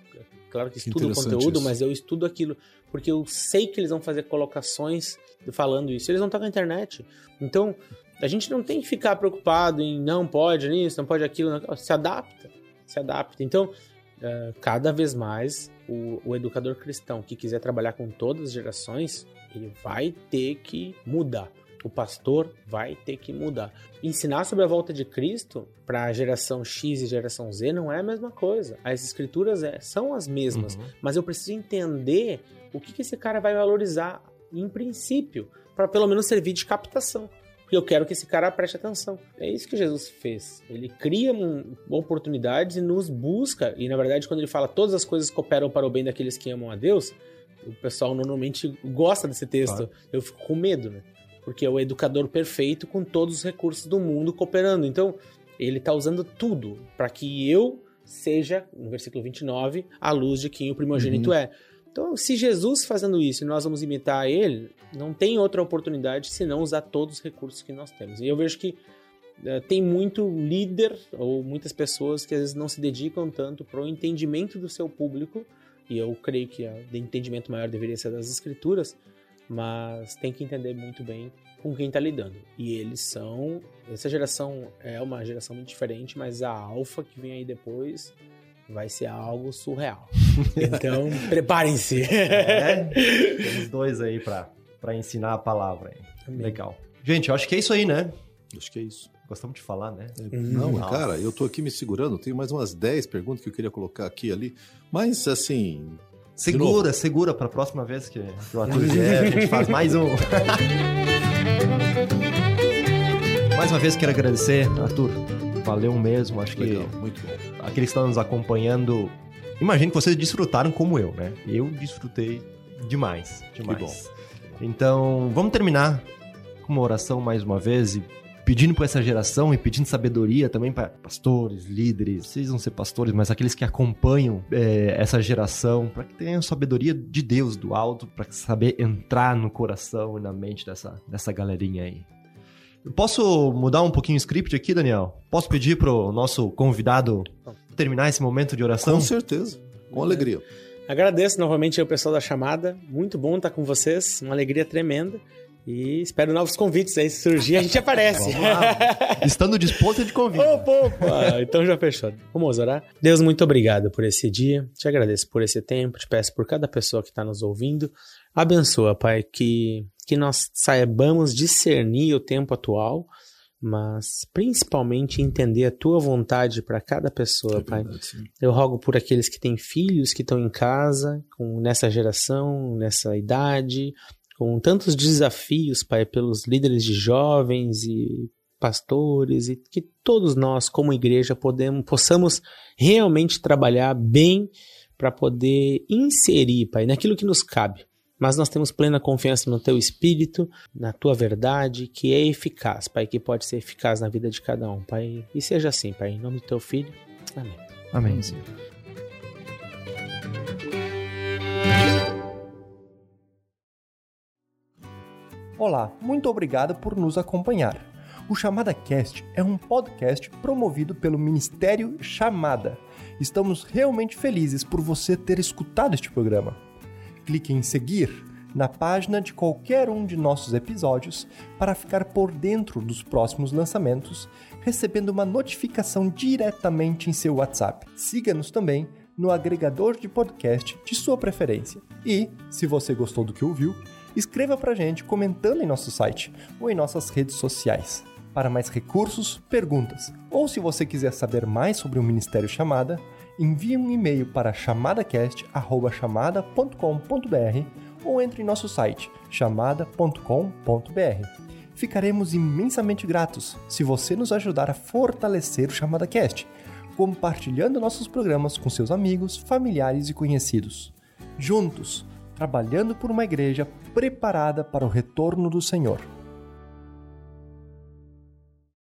Claro que Que estudo o interessante conteúdo, isso. mas eu estudo aquilo. Porque eu sei que eles vão fazer colocações falando isso. Eles não estão na internet. Então, a gente não tem que ficar preocupado em não pode nisso, não pode aquilo. Não... Se adapta. Se adapta. Então, eh, cada vez mais, o, o educador cristão que quiser trabalhar com todas as gerações, ele vai ter que mudar. O pastor vai ter que mudar. Ensinar sobre a volta de Cristo para a geração X e geração Z não é a mesma coisa. As escrituras é- são as mesmas, Uhum. mas eu preciso entender o que, que esse cara vai valorizar em princípio, para pelo menos servir de captação. Porque eu quero que esse cara preste atenção. É isso que Jesus fez. Ele cria hum, oportunidades e nos busca. E na verdade, quando ele fala todas as coisas cooperam para o bem daqueles que amam a Deus, o pessoal normalmente gosta desse texto. Claro. Eu fico com medo, né? Porque é o educador perfeito com todos os recursos do mundo cooperando. Então, ele está usando tudo para que eu seja, no versículo 29, a luz de quem o primogênito é. Então, se Jesus fazendo isso e nós vamos imitar ele, não tem outra oportunidade senão usar todos os recursos que nós temos. E eu vejo que eh, tem muito líder ou muitas pessoas que às vezes não se dedicam tanto para o entendimento do seu público, e eu creio que o entendimento maior deveria ser das escrituras, mas tem que entender muito bem com quem está lidando. E eles são. Essa geração é uma geração muito diferente, mas a alfa que vem aí depois vai ser algo surreal. Então, preparem-se. É, temos dois aí pra, pra ensinar a palavra. aí. Legal. Gente, eu acho que é isso aí, né? Acho que é isso. Gostamos de falar, né? Não, Nossa. cara, eu tô aqui me segurando. Tenho mais umas 10 perguntas que eu queria colocar aqui ali. Mas, assim, Segura, segura pra próxima vez que, que o Arthur vier, a gente faz mais um. mais uma vez quero agradecer, Arthur. Valeu mesmo, acho que legal, muito bom. aqueles que estão nos acompanhando, imagino que vocês desfrutaram como eu, né? Eu desfrutei demais, demais. Então, vamos terminar com uma oração mais uma vez e pedindo para essa geração e pedindo sabedoria também para pastores, líderes, vocês vão ser pastores, mas aqueles que acompanham é, essa geração, para que tenham sabedoria de Deus do alto, para saber entrar no coração e na mente dessa, dessa galerinha aí. Eu posso mudar um pouquinho o script aqui, Daniel? Posso pedir pro nosso convidado terminar esse momento de oração? Com certeza, com alegria. Agradeço novamente ao pessoal da chamada. Muito bom estar com vocês. Uma alegria tremenda. E espero novos convites aí. Se surgir, a gente aparece. Estando disposto, de convite. Opa, opa. Então já fechou. Vamos orar. Deus, muito obrigado por esse dia. Te agradeço por esse tempo. Te peço por cada pessoa que está nos ouvindo. Abençoa, Pai, que, que nós saibamos discernir o tempo atual, mas principalmente entender a tua vontade para cada pessoa, Pai. verdade. Eu rogo por aqueles que têm filhos que estão em casa, com, nessa geração, nessa idade, com tantos desafios, Pai, pelos líderes de jovens e pastores, e que todos nós, como igreja, podemos, possamos realmente trabalhar bem para poder inserir, Pai, naquilo que nos cabe. Mas nós temos plena confiança no Teu Espírito, na Tua verdade, que é eficaz, Pai, que pode ser eficaz na vida de cada um, Pai. E seja assim, Pai, em nome do Teu Filho. Amém. Amém. Olá, muito obrigado por nos acompanhar. O Chamada Cast é um podcast promovido pelo Ministério Chamada. Estamos realmente felizes por você ter escutado este programa. Clique em seguir na página de qualquer um de nossos episódios para ficar por dentro dos próximos lançamentos, recebendo uma notificação diretamente em seu WhatsApp. Siga-nos também no agregador de podcast de sua preferência. E, se você gostou do que ouviu, escreva pra gente comentando em nosso site ou em nossas redes sociais. Para mais recursos, perguntas, ou se você quiser saber mais sobre o Ministério Chamada, envie um e-mail para chamadacast@chamada.com.br ou entre em nosso site chamada.com.br. Ficaremos imensamente gratos se você nos ajudar a fortalecer o Chamada Cast, compartilhando nossos programas com seus amigos, familiares e conhecidos. Juntos, trabalhando por uma igreja preparada para o retorno do Senhor.